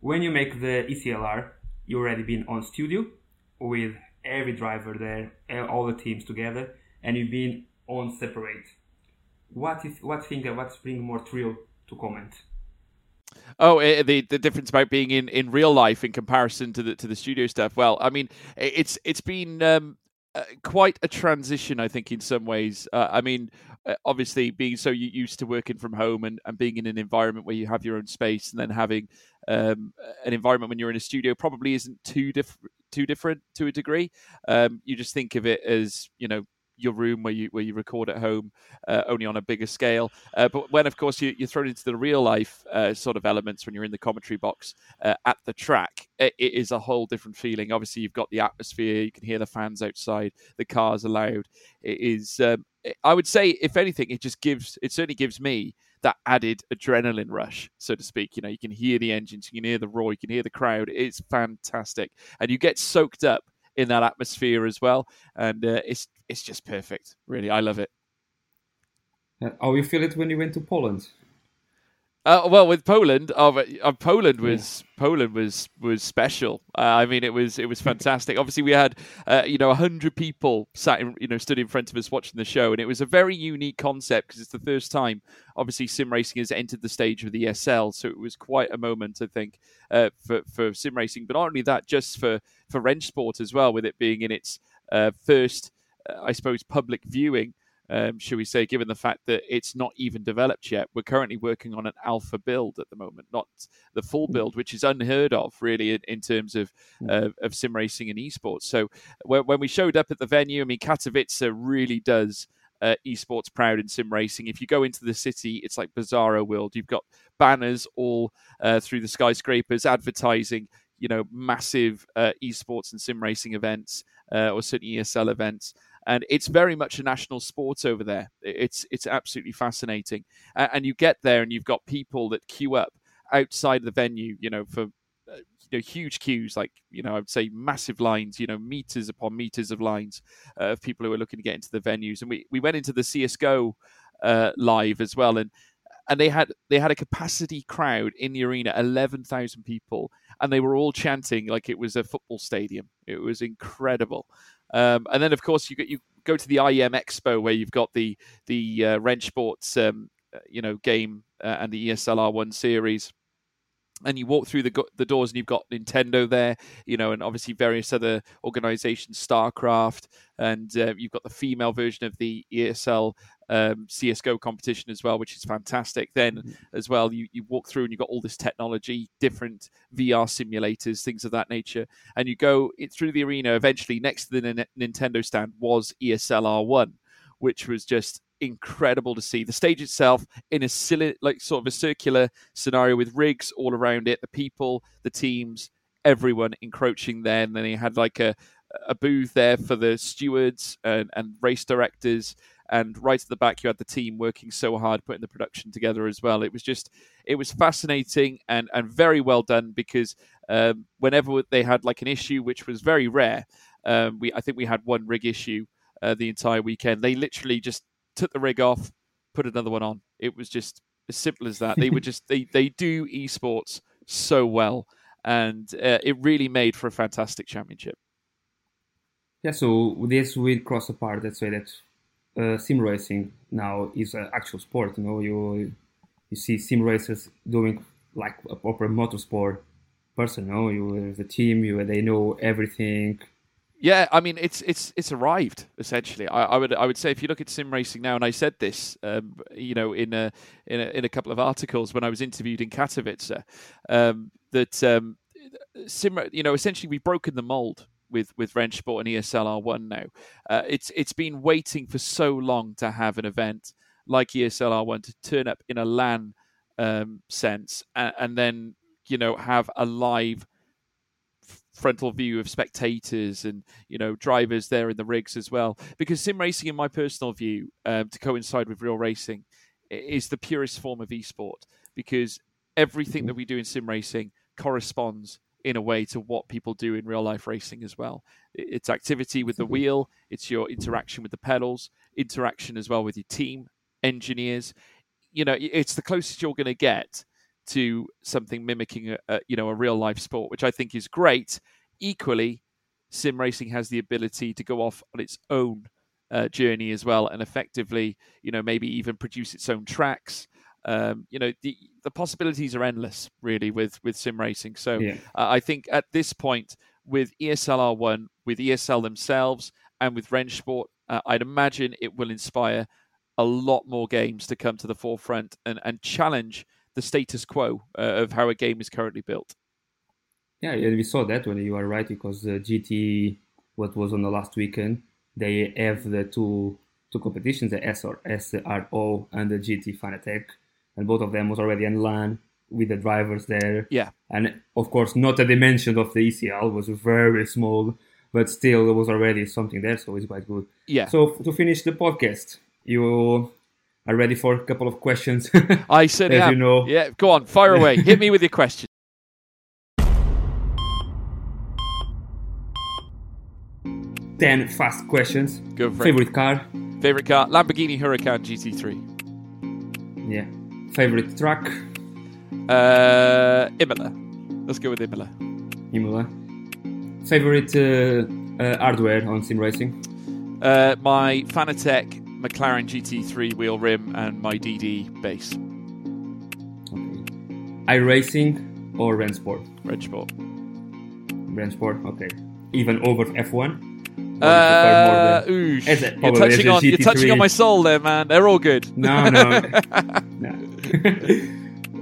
when you make the ECLR, you already been on studio with every driver there, eh, all the teams together, and you've been on separate. What is what thing that what's bring more thrill to comment? Oh, eh, the the difference about being in, in real life in comparison to the to the studio stuff. Well, I mean, it's it's been um, quite a transition, I think, in some ways. Uh, I mean, uh, obviously, being so used to working from home and, and being in an environment where you have your own space, and then having um, an environment when you're in a studio probably isn't too different too different to a degree. Um, you just think of it as you know your room where you where you record at home, uh, only on a bigger scale. Uh, but when, of course, you, you're thrown into the real life uh, sort of elements when you're in the commentary box uh, at the track, it, it is a whole different feeling. Obviously, you've got the atmosphere, you can hear the fans outside, the cars are loud. It is, um, I would say, if anything, it just gives, it certainly gives me that added adrenaline rush, so to speak. You know, you can hear the engines, you can hear the roar, you can hear the crowd. It's fantastic, and you get soaked up in that atmosphere as well, and uh, it's it's just perfect. Really, I love it. Uh, how you feel it when you went to Poland? Uh, well, with Poland, uh, uh, Poland was yeah. Poland was was special. Uh, I mean, it was it was fantastic. Obviously, we had uh, you know hundred people sat in, you know stood in front of us watching the show, and it was a very unique concept because it's the first time obviously sim racing has entered the stage of the ESL. So it was quite a moment, I think, uh, for for sim racing. But not only that, just for for Rennsport as well, with it being in its first, I suppose, public viewing um, should we say, given the fact that it's not even developed yet. We're currently working on an alpha build at the moment, not the full hmm. build, which is unheard of, really, in, in terms of, uh, of sim racing and esports. So when, when we showed up at the venue, I mean, Katowice really does. Uh, esports proud in sim racing. If you go into the city, it's like bizarro world. You've got banners all uh, through the skyscrapers advertising, you know, massive uh, esports and sim racing events, uh, or certainly ESL events and it's very much a national sport over there. It's it's absolutely fascinating, and you get there and you've got people that queue up outside the venue, you know, for uh, you know huge queues, like you know, I would say massive lines, you know, meters upon meters of lines uh, of people who are looking to get into the venues, and we we went into the CS:GO uh, live as well, and and they had they had a capacity crowd in the arena, eleven thousand people, and they were all chanting like it was a football stadium. It was incredible. Um, and then, of course, you, you go to the IEM Expo where you've got the the uh, Rennsports, um, uh, you know, game uh, and the ESL R1 series. And you walk through the the doors, and you've got Nintendo there, you know, and obviously various other organizations, StarCraft, and uh, you've got the female version of the ESL um, CS:GO competition as well, which is fantastic. Then mm-hmm. as well, you you walk through and you've got all this technology, different VR simulators, things of that nature, and you go through the arena. Eventually, next to the N- Nintendo stand was ESL R1, which was just incredible to see. The stage itself in a silly, like sort of a circular scenario with rigs all around it, the people, the teams, everyone encroaching there, and then he had like a a booth there for the stewards and, and race directors. And right at the back you had the team working so hard putting the production together as well. It was just it was fascinating and and very well done because um, whenever they had like an issue which was very rare um, we i think we had one rig issue uh, the entire weekend. They literally just took the rig off put another one on it was just as simple as that they were just they they do esports so well and uh, it really made for a fantastic championship yeah so this will cross apart let's say that uh, sim racing now is an actual sport. You know, you you see sim racers doing like a proper motorsport person. You know, you the team, you they know everything. Yeah, I mean it's it's it's arrived essentially. I, I, would I would say if you look at sim racing now, and I said this, um, you know, in a, in a in a couple of articles when I was interviewed in Katowice, um, that um, sim, you know, essentially we've broken the mold with with Rennsport and ESL R1 now. Uh, it's it's been waiting for so long to have an event like ESL R1 to turn up in a LAN um, sense, and, and, then you know have a live frontal view of spectators and you know drivers there in the rigs as well. Because sim racing, in my personal view, um, to coincide with real racing, is the purest form of esport because everything that we do in sim racing corresponds in a way to what people do in real life racing as well. It's activity with the mm-hmm. wheel, it's your interaction with the pedals, interaction as well with your team, engineers. You know, it's the closest you're going to get to something mimicking a, a, you know a real life sport, which I think is great. Equally, sim racing has the ability to go off on its own uh, journey as well, and effectively, you know, maybe even produce its own tracks um, you know the the possibilities are endless really with with sim racing so yeah. uh, i think at this point with esl r1 with esl themselves and with Rennsport, uh, i'd imagine it will inspire a lot more games to come to the forefront and, and challenge the status quo uh, of how a game is currently built yeah And we saw that when you are right because uh, gt what was on the last weekend they have the two two competitions the SR, sro and the gt fanatec and both of them was already in LAN with the drivers there. Yeah. And of course, not the dimension of the ECL was very small, but still it was already something there, so it's quite good. Yeah. So to finish the podcast, you are ready for a couple of questions. I certainly As am. you know. Yeah, go on, fire away. Hit me with your question. Ten fast questions. Go for it. Favorite car? Favorite car? Lamborghini Huracan GT3. Yeah. Favorite track? Uh, Imola. Let's go with Imola. Imola. Favorite uh, uh, hardware on sim racing? Uh, my Fanatec McLaren GT3 wheel rim and my DD base. Okay. iRacing or Rennsport? Red Sport. Rennsport. Okay. Even over F1? Or you Uh, ooh, a- you're touching on you're touching on my soul there, man. They're all good. No, no. no.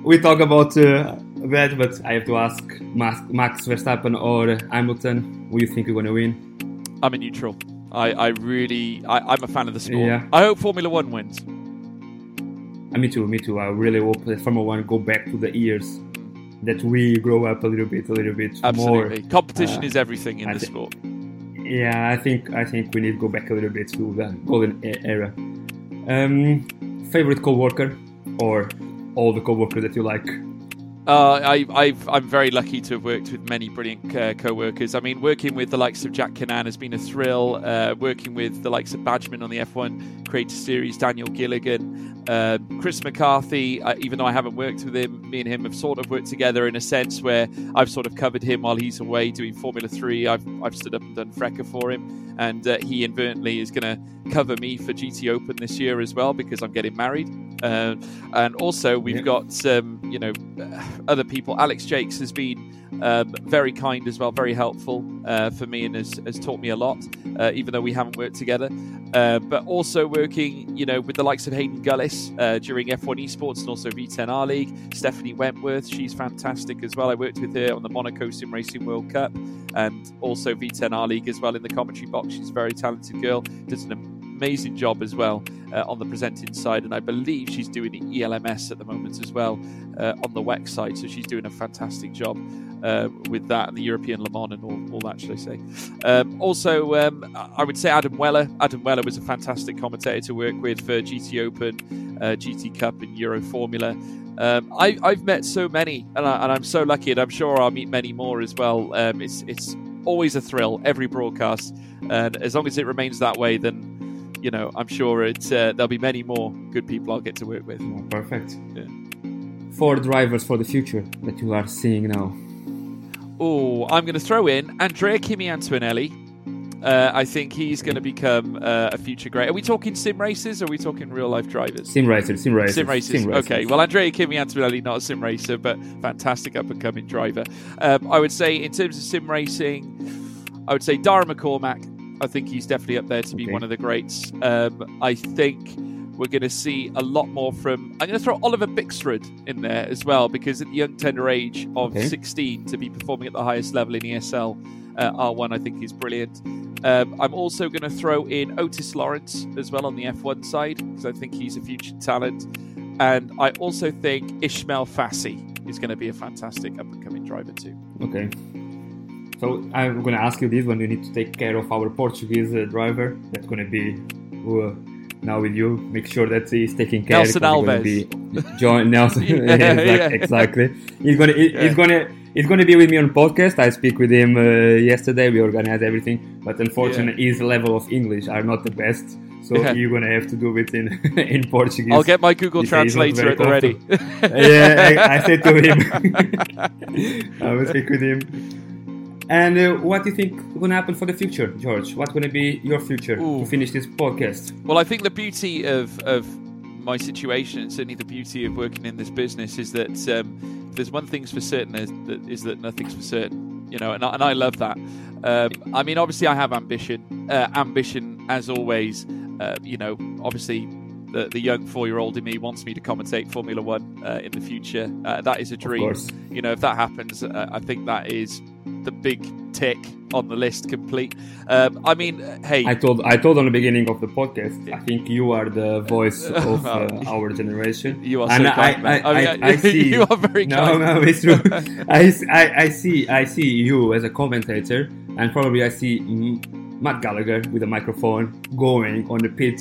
we talk about uh, that, but I have to ask Max, Max Verstappen or Hamilton. Who you think going to win? I'm a neutral. I, I really, I, I'm a fan of the sport. Yeah. I hope Formula One wins. Uh, me too, me too. I really hope that Formula One go back to the years that we grow up a little bit, a little bit Absolutely. more. Competition uh, is everything in I the thi- sport. Yeah, I think I think we need to go back a little bit to the golden era. Um, favorite co-worker or all the co-workers that you like? Uh, I, I'm very lucky to have worked with many brilliant uh, co-workers. I mean, working with the likes of Jack Canan has been a thrill. Uh, working with the likes of Badgeman on the F1 Creator Series, Daniel Gilligan, uh, Chris McCarthy. Uh, even though I haven't worked with him, me and him have sort of worked together in a sense where I've sort of covered him while he's away doing Formula Three. I've, I've stood up and done Frecker for him, and uh, he inadvertently is going to cover me for GT Open this year as well because I'm getting married. Uh, and also we've Yeah. got um, you know other people. Alex Jakes has been um, very kind as well, very helpful uh, for me, and has, has taught me a lot, uh, even though we haven't worked together. Uh, but also working, you know, with the likes of Hayden Gullis uh, during F1 Esports and also V10R League. Stephanie Wentworth, she's fantastic as well. I worked with her on the Monaco Sim Racing World Cup and also V10R League as well in the commentary box. She's a very talented girl, does an amazing job as well uh, on the presenting side, and I believe she's doing the ELMS at the moment as well uh, on the WEC side. So she's doing a fantastic job uh, with that and the European Le Mans and all, all that, should I say. Um, also, um, I would say Adam Weller. Adam Weller was a fantastic commentator to work with for GT Open, uh, GT Cup, and Euro Formula. Um, I, I've met so many, and, I, I'm so lucky, and I'm sure I'll meet many more as well. Um, it's it's always a thrill every broadcast, and as long as it remains that way, then you know I'm sure it uh, there'll be many more good people I'll get to work with. Oh, perfect. Yeah. Four drivers for the future that you are seeing now. Oh, I'm going to throw in Andrea Kimi Antonelli. Uh, I think he's going to become uh, a future great. Are we talking sim races or are we talking real life drivers? Sim racer, sim racer, Sim races. Okay. Well, Andrea Kimi Antonelli, not a sim racer, but fantastic up and coming driver. Um, I would say, in terms of sim racing, I would say Dara McCormack. I think he's definitely up there to be Okay. one of the greats. Um, I think we're going to see a lot more from. I'm going to throw Oliver Bixrud in there as well because at the young tender age of Okay. 16 to be performing at the highest level in ESL uh, R1, I think is brilliant. Um, I'm also going to throw in Otis Lawrence as well on the F1 side because I think he's a future talent. And I also think Ishmael Fassi is going to be a fantastic up and coming driver too. Okay. So I'm gonna ask you this one. You need to take care of our Portuguese uh, driver. That's gonna be uh, now with you. Make sure that he's taking care. Nelson Alves. Be John Nelson. Yeah, exactly, yeah. exactly. He's gonna. He, Yeah. He's gonna. He's gonna be with me on podcast. I speak with him uh, yesterday. We organized everything, but unfortunately, his level of English are not the best. So Yeah. you're gonna have to do it in in Portuguese. I'll get my Google He said he's not Translator at the ready. yeah, I, I said to him. I will speak with him. And uh, what do you think is going to happen for the future, George? What's going to be your future Ooh. to finish this podcast? Well, I think the beauty of of my situation, and certainly the beauty of working in this business, is that um, if there's one thing's for certain is that, is that nothing's for certain. You know, and I, and I love that. Um, I mean, obviously, I have ambition. Uh, ambition, as always. Uh, you know, obviously, the, the young four-year-old in me wants me to commentate Formula One uh, in the future. Uh, that is a dream. You know, if that happens, uh, I think that is the big tick on the list complete. Um, I mean, hey, I told I told on the beginning of the podcast. I think you are the voice of uh, our generation. You are and so I, kind, man. I, I I, mean, I see. you are very no, kind. no, it's true. I, I, I see I see you as a commentator, and probably I see Matt Gallagher with a microphone going on the pitch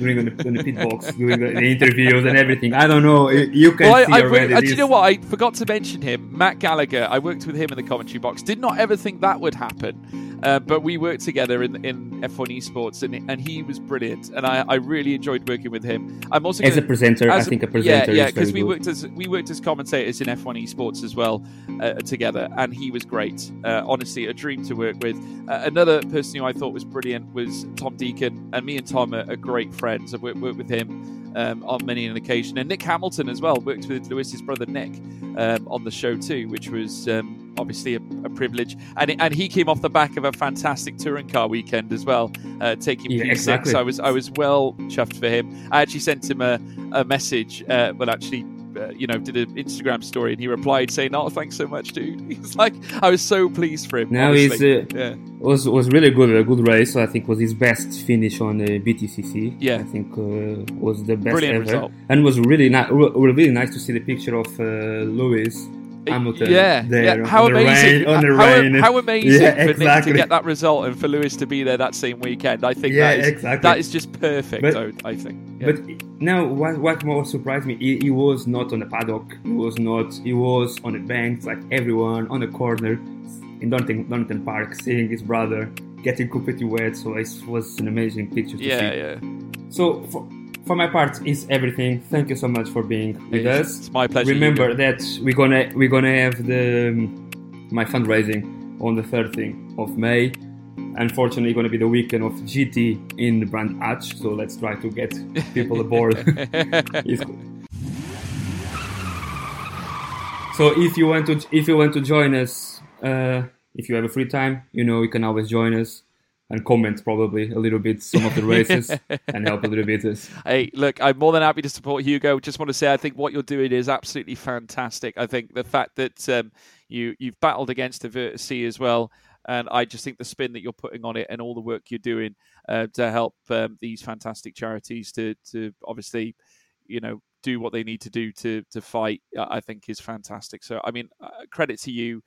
doing on the, on the pit box, doing the, the, interviews and everything. I don't know. You can well, see I, already. I, uh, do you know what? I forgot to mention him, Matt Gallagher. I worked with him in the commentary box. Did not ever think that would happen, uh, but we worked together in in F1 Esports, and and he was brilliant, and I, I really enjoyed working with him. I'm also as gonna, a presenter. As I think a presenter. Yeah, yeah, because we worked as we worked as commentators in F1 Esports as well uh, together, and he was great. Uh, honestly, a dream to work with. Uh, another person who I thought was brilliant was Tom Deacon, and me and Tom are, are great friends. I've worked, worked with him um, on many an occasion, and Nick Hamilton as well. Worked with Lewis's brother Nick um, on the show too, which was um, obviously a, a, privilege. And and he came off the back of a fantastic touring car weekend as well, uh, taking yeah, P6. Exactly. I was I was well chuffed for him. I actually sent him a, a message, uh, well actually uh, you know, did an Instagram story and he replied saying, "Oh, thanks so much, dude." He's like, I was so pleased for him. Now he's uh, yeah. was was really good, a good race. I think was his best finish on the BTCC. Yeah, I think uh, was the best Brilliant ever, result. and was really nice. Really nice to see the picture of uh, Lewis Hamilton. Yeah, yeah. How amazing! Rain, how, how amazing Yeah, for Nick to get that result and for Lewis to be there that same weekend. I think Yeah, that is exactly. that is just perfect. But- I, I think. Yeah. But now, what, what more surprised me? He, he was not on the paddock. He was not. He was on the banks, like everyone, on the corner in Donington, Donington Park, seeing his brother getting completely wet. So it was an amazing picture to yeah, see. yeah. So for, for my part, is everything. Thank you so much for being with It's, us. it's my pleasure. Remember that we're gonna we're gonna have the um, my fundraising on the 13th of May. Unfortunately, going to be the weekend of GT in the brand Hatch, so let's try to get people aboard. So if you want to if you want to join us, uh, if you have a free time, you know you can always join us and comment probably a little bit some of the races and help a little bit. Hey, look, I'm more than happy to support Hugo. Just want to say, I think what you're doing is absolutely fantastic. I think the fact that um, you you've battled against the Virtus as well, and I just think the spin that you're putting on it and all the work you're doing uh, to help um, these fantastic charities to to obviously, you know, do what they need to do to to fight. I think is fantastic. So, I mean, uh, credit to you.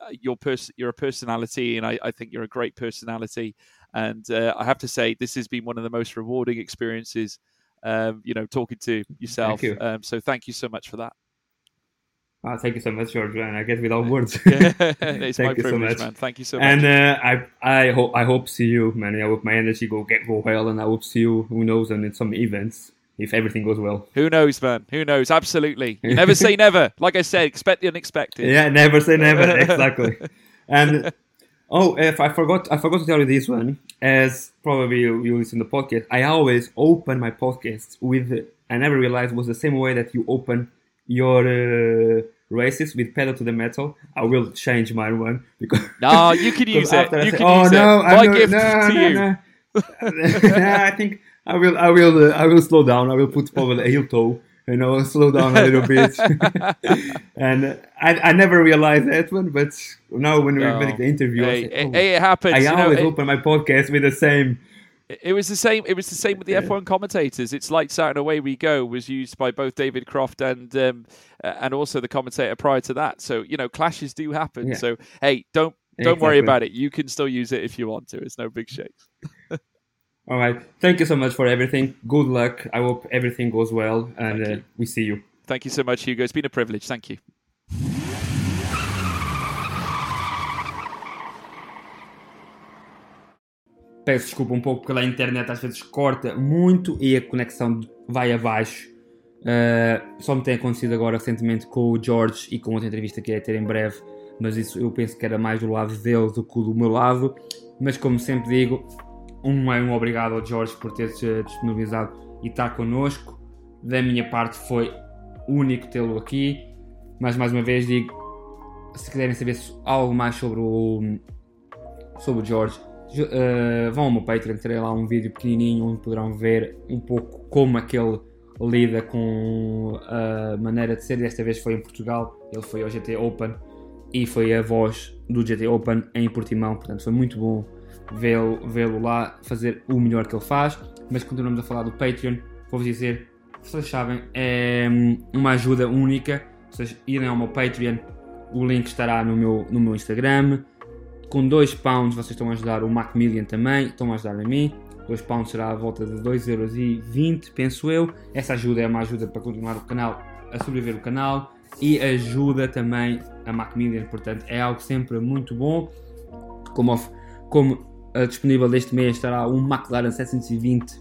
Uh, your person, you're a personality, and I, I think you're a great personality. And uh, I have to say, this has been one of the most rewarding experiences. Um, you know, talking to yourself. you. Um, so thank you so much for that. Ah, thank you so much, George. And I guess without words. Yeah, it's my Thank you so much. man. Thank you so much. And uh, I I hope I hope see you, man. I hope my energy go get go well, and I hope see you. Who knows? And in some events, if everything goes well. Who knows, man? Who knows? Absolutely. You never say never. Like I said, expect the unexpected. Yeah, never say never. exactly. And oh, if I forgot, I forgot to tell you this one. As probably you, you listen to the podcast, I always open my podcast with. I never realized was the same way that you open your uh, races with pedal to the metal. I will change my one because. No, you can use it. You say, can oh use no, it. My not- gift no, to no, you. no. I think I will, I will, uh, I will slow down. I will put probably a heel toe, you know, slow down a little bit. and I, I never realized that one, but now when we No. make the interview, Hey, I, oh, it happens. I you know, always it- open my podcast with the same. It was the same. It was the same with the F1 commentators. It's lights out and away we go was used by both David Croft and um, and also the commentator prior to that. So you know clashes do happen. Yeah. So hey, don't don't worry about it. You can still use it if you want to. It's no big shakes. All right. Thank you so much for everything. Good luck. I hope everything goes well, and uh, we see you. Thank you so much, Hugo. It's been a privilege. Thank you. Peço desculpa um pouco porque a internet às vezes corta muito e a conexão vai abaixo. Uh, só me tem acontecido agora recentemente com o George e com outra entrevista que irei ter em breve, mas isso eu penso que era mais do lado dele do que do meu lado. Mas como sempre digo, um é um obrigado ao George por ter se disponibilizado e estar connosco. Da minha parte foi único tê-lo aqui, mas mais uma vez digo, se quiserem saber algo mais sobre o, sobre o George, Ju- uh, vão ao meu Patreon, terei lá um vídeo pequenininho onde poderão ver um pouco como é que ele lida com a maneira de ser. Desta vez foi em Portugal, ele foi ao GT Open e foi a voz do GT Open em Portimão, portanto foi muito bom vê-lo vê-lo lá fazer o melhor que ele faz. Mas continuamos a falar do Patreon, vou-vos dizer, vocês sabem, é hum, uma ajuda única. Vocês irem ao meu Patreon, o link estará no meu, no meu Instagram Com 2 pounds vocês estão a ajudar o Macmillian também, estão a ajudar a mim. 2 pounds será a volta de 2,20€, penso eu. Essa ajuda é uma ajuda para continuar o canal, a sobreviver o canal e ajuda também a Macmillan, portanto é algo sempre muito bom. Como, como disponível deste mês estará um McLaren 720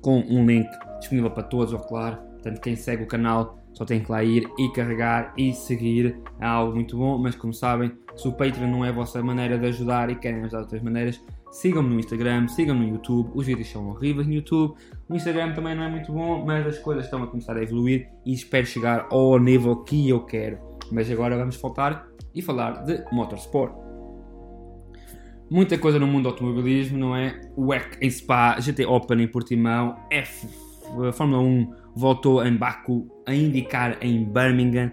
com um link disponível para todos, ou claro. Portanto, quem segue o canal só tem que lá ir e carregar e seguir. É algo muito bom, mas como sabem, se o Patreon não é a vossa maneira de ajudar e querem ajudar de outras maneiras, sigam-me no Instagram, sigam-me no YouTube. Os vídeos são horríveis no YouTube. O Instagram também não é muito bom, mas as coisas estão a começar a evoluir e espero chegar ao nível que eu quero. Mas agora vamos voltar e falar de motorsport. Muita coisa no mundo do automobilismo, não é? WEC em Spa, GT Open em Portimão, F, Fórmula 1 voltou em Baku, a indicar em Birmingham,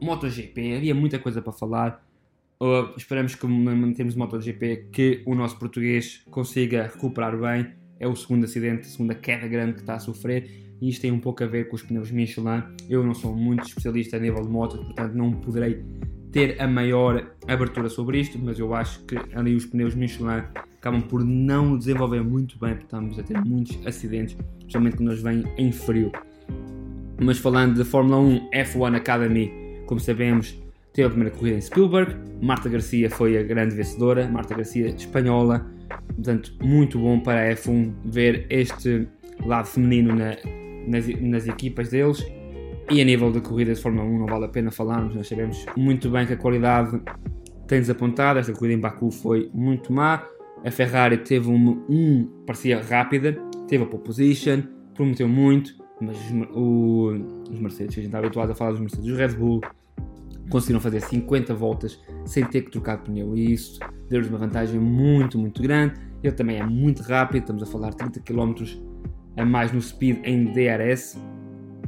MotoGP, havia muita coisa para falar. Uh, esperamos que mantemos MotoGP que o nosso português consiga recuperar bem. É o segundo acidente, a segunda queda grande que está a sofrer e isto tem um pouco a ver com os pneus Michelin. Eu não sou muito especialista a nível de motos, portanto não poderei ter a maior abertura sobre isto, mas eu acho que ali os pneus Michelin acabam por não desenvolver muito bem, porque estamos a ter muitos acidentes, especialmente quando eles vêm em frio. Mas falando de Fórmula 1 F1 Academy, como sabemos, teve a primeira corrida em Spielberg, Marta Garcia foi a grande vencedora, Marta Garcia espanhola, portanto, muito bom para a F1 ver este lado feminino na, nas, nas equipas deles. E a nível de corridas de Fórmula 1 não vale a pena falarmos, nós sabemos muito bem que a qualidade tem desapontado, esta corrida em Baku foi muito má, a Ferrari teve um, um parecia rápida, teve a pole position, prometeu muito, mas o, os Mercedes, a gente está habituado a falar dos Mercedes, os Red Bull conseguiram fazer 50 voltas sem ter que trocar de pneu. E isso deu-lhes uma vantagem muito, muito grande. Ele também é muito rápido, estamos a falar 30 km a mais no speed em DRS,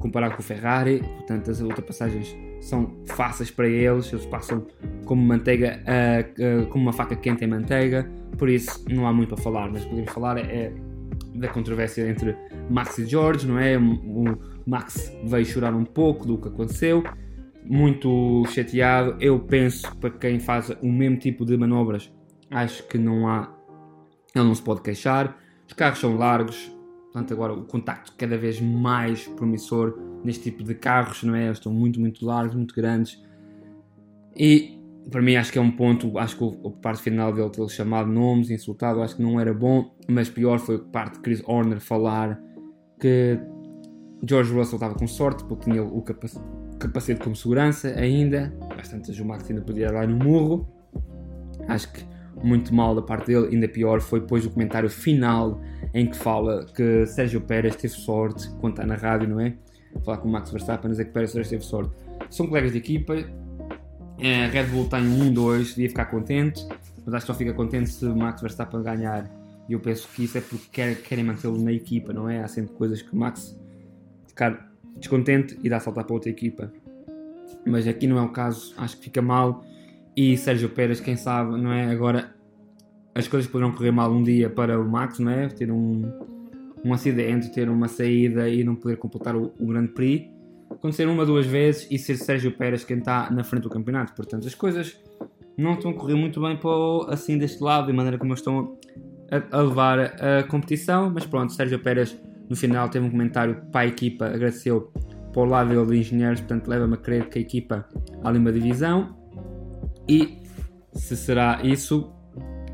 comparado com o Ferrari, portanto as ultrapassagens são fáceis para eles, eles passam como manteiga, uh, uh, como uma faca quente em manteiga, por isso não há muito para falar, mas podemos falar é, é da controvérsia entre Max e George, não é? O Max veio chorar um pouco do que aconteceu, muito chateado. Eu penso para quem faz o mesmo tipo de manobras, acho que não há, ele não se pode queixar. Os carros são largos, portanto agora o contacto cada vez mais promissor neste tipo de carros, não é? Eles estão muito, muito largos, muito grandes. E para mim acho que é um ponto, acho que a parte final dele ter chamado nomes, insultado, acho que não era bom, mas pior foi a parte de Chris Horner falar que George Russell estava com sorte porque tinha o capacete como segurança ainda, bastante o Max ainda podia dar no murro, acho que muito mal da parte dele, ainda pior foi depois o comentário final em que fala que Sérgio Pérez teve sorte, quando está na rádio, não é? Falar com o Max Verstappen, dizer que Pérez teve sorte. São colegas de equipa, a Red Bull tem um 2, devia ficar contente, mas acho que só fica contente se o Max Verstappen ganhar. E eu penso que isso é porque quer, querem mantê-lo na equipa, não é? Há sempre coisas que o Max ficar descontente e dá saltar para outra equipa. Mas aqui não é o caso, acho que fica mal. E Sérgio Pérez, quem sabe, não é? Agora as coisas poderão correr mal um dia para o Max, não é? Ter um, um acidente, ter uma saída e não poder completar o, o Grande Prix. Acontecer uma, duas vezes e ser Sérgio Pérez quem está na frente do campeonato. Portanto, as coisas não estão a correr muito bem para o, assim deste lado, da maneira como estão a, a, levar a competição. Mas pronto, Sérgio Pérez no final teve um comentário para a equipa, agradeceu para o lado dele de engenheiros, portanto leva-me a crer que a equipa há ali uma divisão. E se será isso,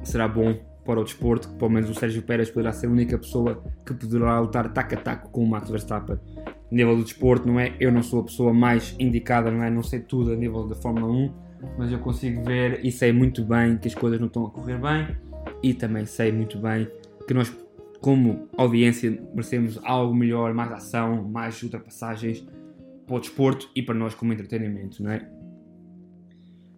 será bom para o desporto, que pelo menos o Sérgio Pérez poderá ser a única pessoa que poderá lutar taco a taco com o Max Verstappen. A nível do desporto, não é? Eu não sou a pessoa mais indicada, não é? Não sei tudo a nível da Fórmula 1, mas eu consigo ver e sei muito bem que as coisas não estão a correr bem e também sei muito bem que nós, como audiência, merecemos algo melhor, mais ação, mais ultrapassagens para o desporto e para nós como entretenimento, não é?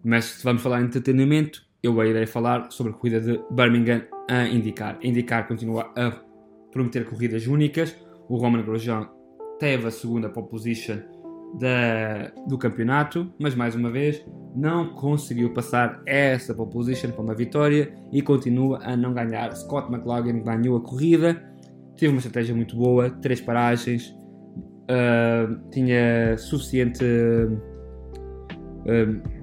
Mas se vamos falar em entretenimento, eu irei falar sobre a corrida de Birmingham a indicar. A indicar continua a prometer corridas únicas. O Roman Grosjean teve a segunda pole position da, do campeonato, mas mais uma vez não conseguiu passar essa pole position para uma vitória e continua a não ganhar. Scott McLaughlin ganhou a corrida, teve uma estratégia muito boa, três paragens, uh, tinha suficiente uh,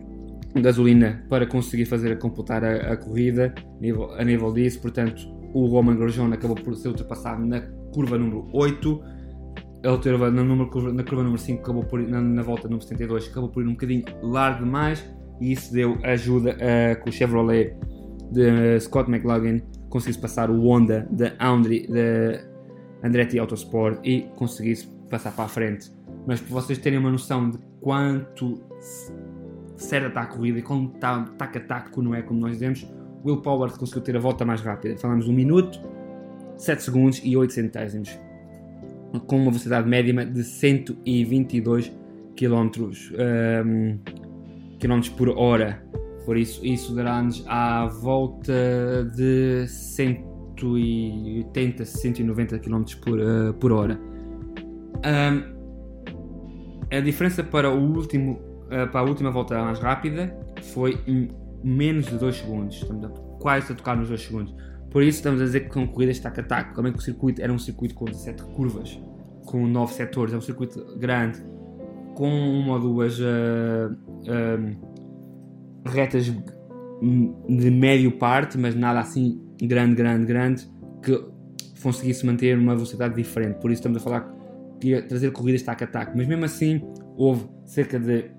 gasolina para conseguir fazer completar a, a corrida a nível, a nível disso. Portanto, o Roman Grosjean acabou por ser ultrapassado na curva número 8. Ele teve na, número, na curva número 5, acabou por, na, na, volta número 72, acabou por ir um bocadinho largo demais e isso deu ajuda a que o Chevrolet de Scott McLaughlin conseguisse passar o Honda da Andretti, Andretti Autosport e conseguisse passar para a frente. Mas para vocês terem uma noção de quanto certa está a corrida e quanto está tac a taco, não é como nós dizemos, Will Power conseguiu ter a volta mais rápida. Falamos 1 minuto, 7 segundos e 8 centésimos, com uma velocidade média de 122 km, um, km por hora. Por isso, isso dará-nos à volta de 180, 190 km por, uh, por hora. Um, a diferença para, o último, para a última volta mais rápida foi menos de 2 segundos. Estamos a, quase a tocar nos 2 segundos. Por isso estamos a dizer que com corridas tac a tac. É que o circuito era um circuito com 17 curvas, com 9 setores, é um circuito grande, com uma ou duas uh, uh, retas de médio parte, mas nada assim grande, grande, grande, que conseguisse manter uma velocidade diferente. Por isso estamos a falar que ia trazer corridas tac a tac. Mas mesmo assim, houve cerca de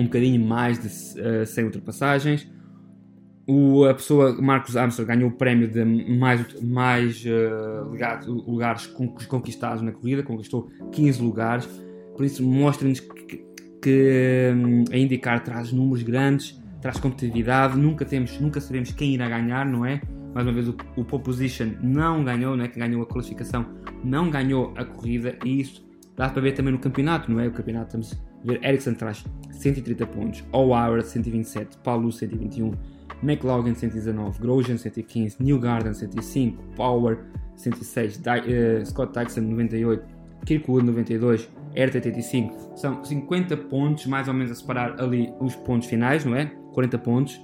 um bocadinho mais de uh, eh, 100 ultrapassagens. O, a pessoa, Marcos Armstrong, ganhou o prémio de mais, mais uh, lugares conquistados na corrida, conquistou 15 lugares. Por isso, mostra-nos que, que um, a indicar traz números grandes, traz competitividade, nunca temos, nunca sabemos quem irá ganhar, não é? Mais uma vez o, o pole position não ganhou, não é? Que ganhou a qualificação, não ganhou a corrida e isso dá para ver também no campeonato, não é? O campeonato estamos ver Ericsson traz 130 pontos, Howard 127, Paulo 121, McLaughlin 119, Grosjean 115, Newgarden 105, Power 106, Di uh, Scott Dixon 98, Kirkwood 92, Herta 85. São 50 pontos, mais ou menos a separar ali os pontos finais, não é? 40 pontos.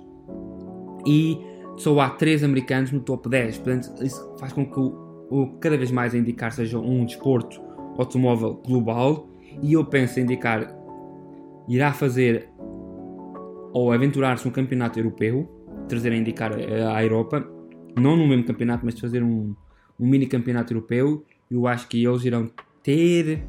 E só há 3 americanos no top 10. Portanto, isso faz com que o, o cada vez mais a indicar seja um desporto automóvel global. E eu penso em indicar irá fazer ou aventurar-se um campeonato europeu, trazer a indicar a, Europa, não no mesmo campeonato, mas fazer um, um mini campeonato europeu. Eu acho que eles irão ter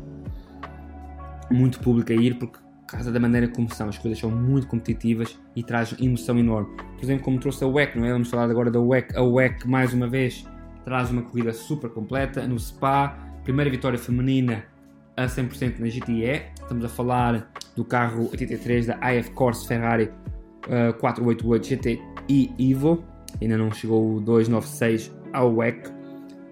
muito público a ir porque causa da maneira como são, as coisas são muito competitivas e traz emoção enorme. Por exemplo, como trouxe a WEC, não é? Vamos falar agora da WEC. A WEC, mais uma vez, traz uma corrida super completa no Spa, primeira vitória feminina a 100% na GTE. Estamos a falar do carro 83 da IF Corse Ferrari uh, 488 GTI Evo, ainda não chegou o 296 ao WEC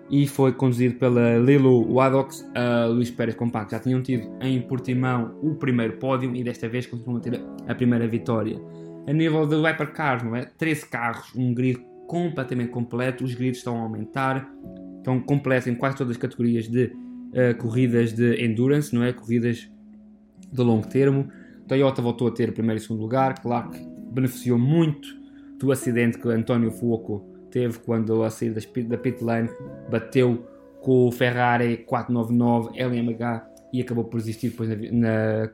e foi conduzido pela Lilo Wadox a Luís Pérez Compacto. Já tinham tido em Portimão o primeiro pódio e desta vez continuam a ter a primeira vitória. A nível de Hypercars, não é? 13 carros, um grid completamente completo, os grids estão a aumentar, estão completos em quase todas as categorias de uh, corridas de endurance, não é? Corridas de longo termo. Toyota voltou a ter primeiro e segundo lugar, claro que beneficiou muito do acidente que António Fuoco teve quando a sair da pit lane bateu com o Ferrari 499 LMH e acabou por existir depois na, na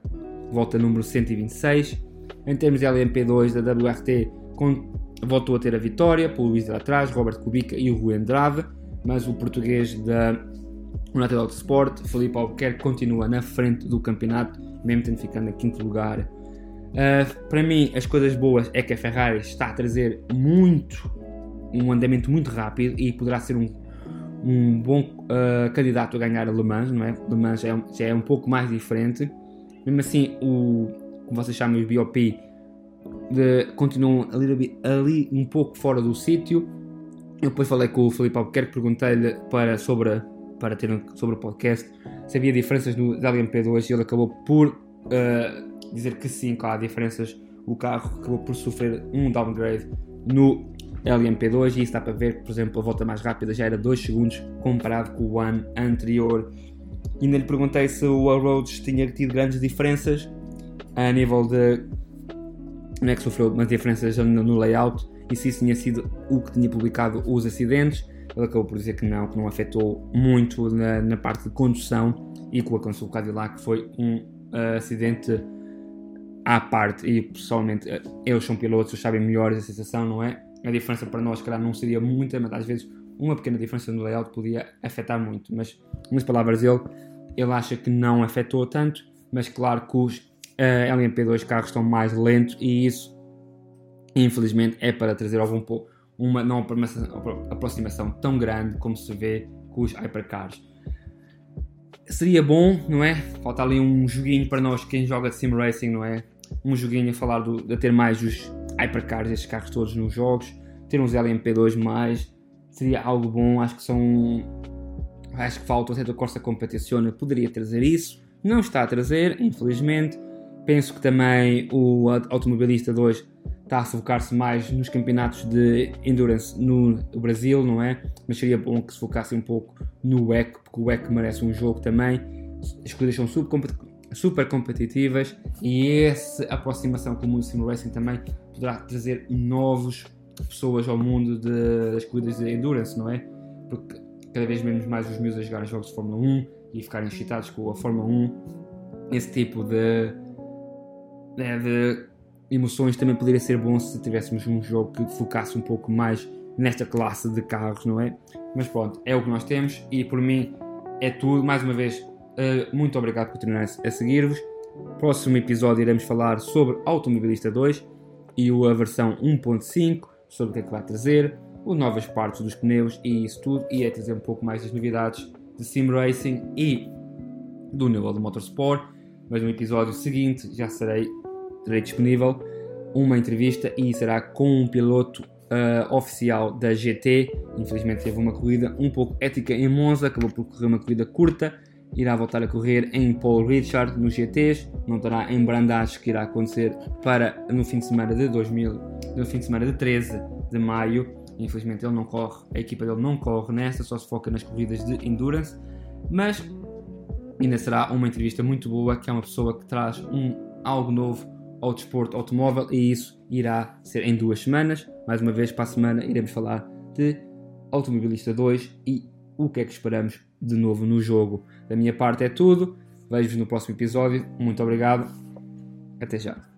volta número 126. Em termos de LMP2 da WRT, com, voltou a ter a vitória por Luís de atrás, Robert Kubica e o Rui Andrade, mas o português da United Autosport, Felipe Albuquerque, continua na frente do campeonato, mesmo tendo ficado em quinto lugar. Uh, para mim, as coisas boas é que a Ferrari está a trazer muito um andamento muito rápido e poderá ser um, um bom uh, candidato a ganhar a Le Mans, não é? Le Mans já é, já é um pouco mais diferente. Mesmo assim, o, como vocês chamam, os BOP de, continuam ali, ali, um pouco fora do sítio. Eu depois falei com o Felipe Albuquerque, perguntei-lhe para, sobre, para ter sobre o podcast se havia diferenças no LMP2 e ele acabou por uh, dizer que sim, que há diferenças. O carro acabou por sofrer um downgrade no LMP2 e isso dá para ver por exemplo, a volta mais rápida já era 2 segundos comparado com o ano anterior. E ainda lhe perguntei se o Roads tinha tido grandes diferenças a nível de. Não é que sofreu umas diferenças no layout e se isso tinha sido o que tinha publicado os acidentes. Ele acabou por dizer que não, que não afetou muito na, na parte de condução e que o alcançou o Cadillac foi um uh, acidente à parte, e pessoalmente eles são pilotos, eles sabem melhor a sensação, não é? A diferença para nós, calhar, não seria muita, mas às vezes uma pequena diferença no layout podia afetar muito. Mas, nas palavras dele, ele acha que não afetou tanto, mas claro que os uh, LMP2 carros estão mais lentos e isso, infelizmente, é para trazer algum pouco uma não aproximação tão grande como se vê com os hypercars. Seria bom, não é? Falta ali um joguinho para nós, quem joga de sim racing, não é? Um joguinho a falar do, de ter mais os hypercars, estes carros todos nos jogos, ter uns LMP2 mais, seria algo bom. Acho que são. Acho que falta o Setor Corsa Competizione, poderia trazer isso. Não está a trazer, infelizmente. Penso que também o Automobilista 2 está a focar-se mais nos campeonatos de endurance no Brasil, não é? Mas seria bom que se focasse um pouco no WEC, porque o WEC merece um jogo também. As corridas são super competitivas e essa aproximação com o mundo sim racing também poderá trazer novos pessoas ao mundo de, das corridas de endurance, não é? Porque cada vez menos mais os meus a jogarem jogos de Fórmula 1 e ficarem excitados com a Fórmula 1. Esse tipo de, né, de emoções também poderia ser bom se tivéssemos um jogo que focasse um pouco mais nesta classe de carros, não é? Mas pronto, é o que nós temos e por mim é tudo. Mais uma vez, uh, muito obrigado por continuarem a seguir-vos. Próximo episódio iremos falar sobre Automobilista 2 e a versão 1.5, sobre o que é que vai trazer, ou novas partes dos pneus e isso tudo, e é trazer um pouco mais das novidades de Sim Racing e do nível do Motorsport. Mas no episódio seguinte já serei terei disponível uma entrevista e será com um piloto uh, oficial da GT. Infelizmente teve uma corrida um pouco ética em Monza, acabou por correr uma corrida curta. Irá voltar a correr em Paul Richard nos GTs, não estará em Brandage que irá acontecer para no fim de semana de 2000, no fim de semana de 13 de maio. Infelizmente ele não corre, a equipa dele não corre nessa, só se foca nas corridas de endurance, mas ainda será uma entrevista muito boa, que é uma pessoa que traz um algo novo ao desporto automóvel e isso irá ser em duas semanas. Mais uma vez, para a semana, iremos falar de Automobilista 2 e o que é que esperamos de novo no jogo. Da minha parte é tudo. Vejo-vos no próximo episódio. Muito obrigado. Até já.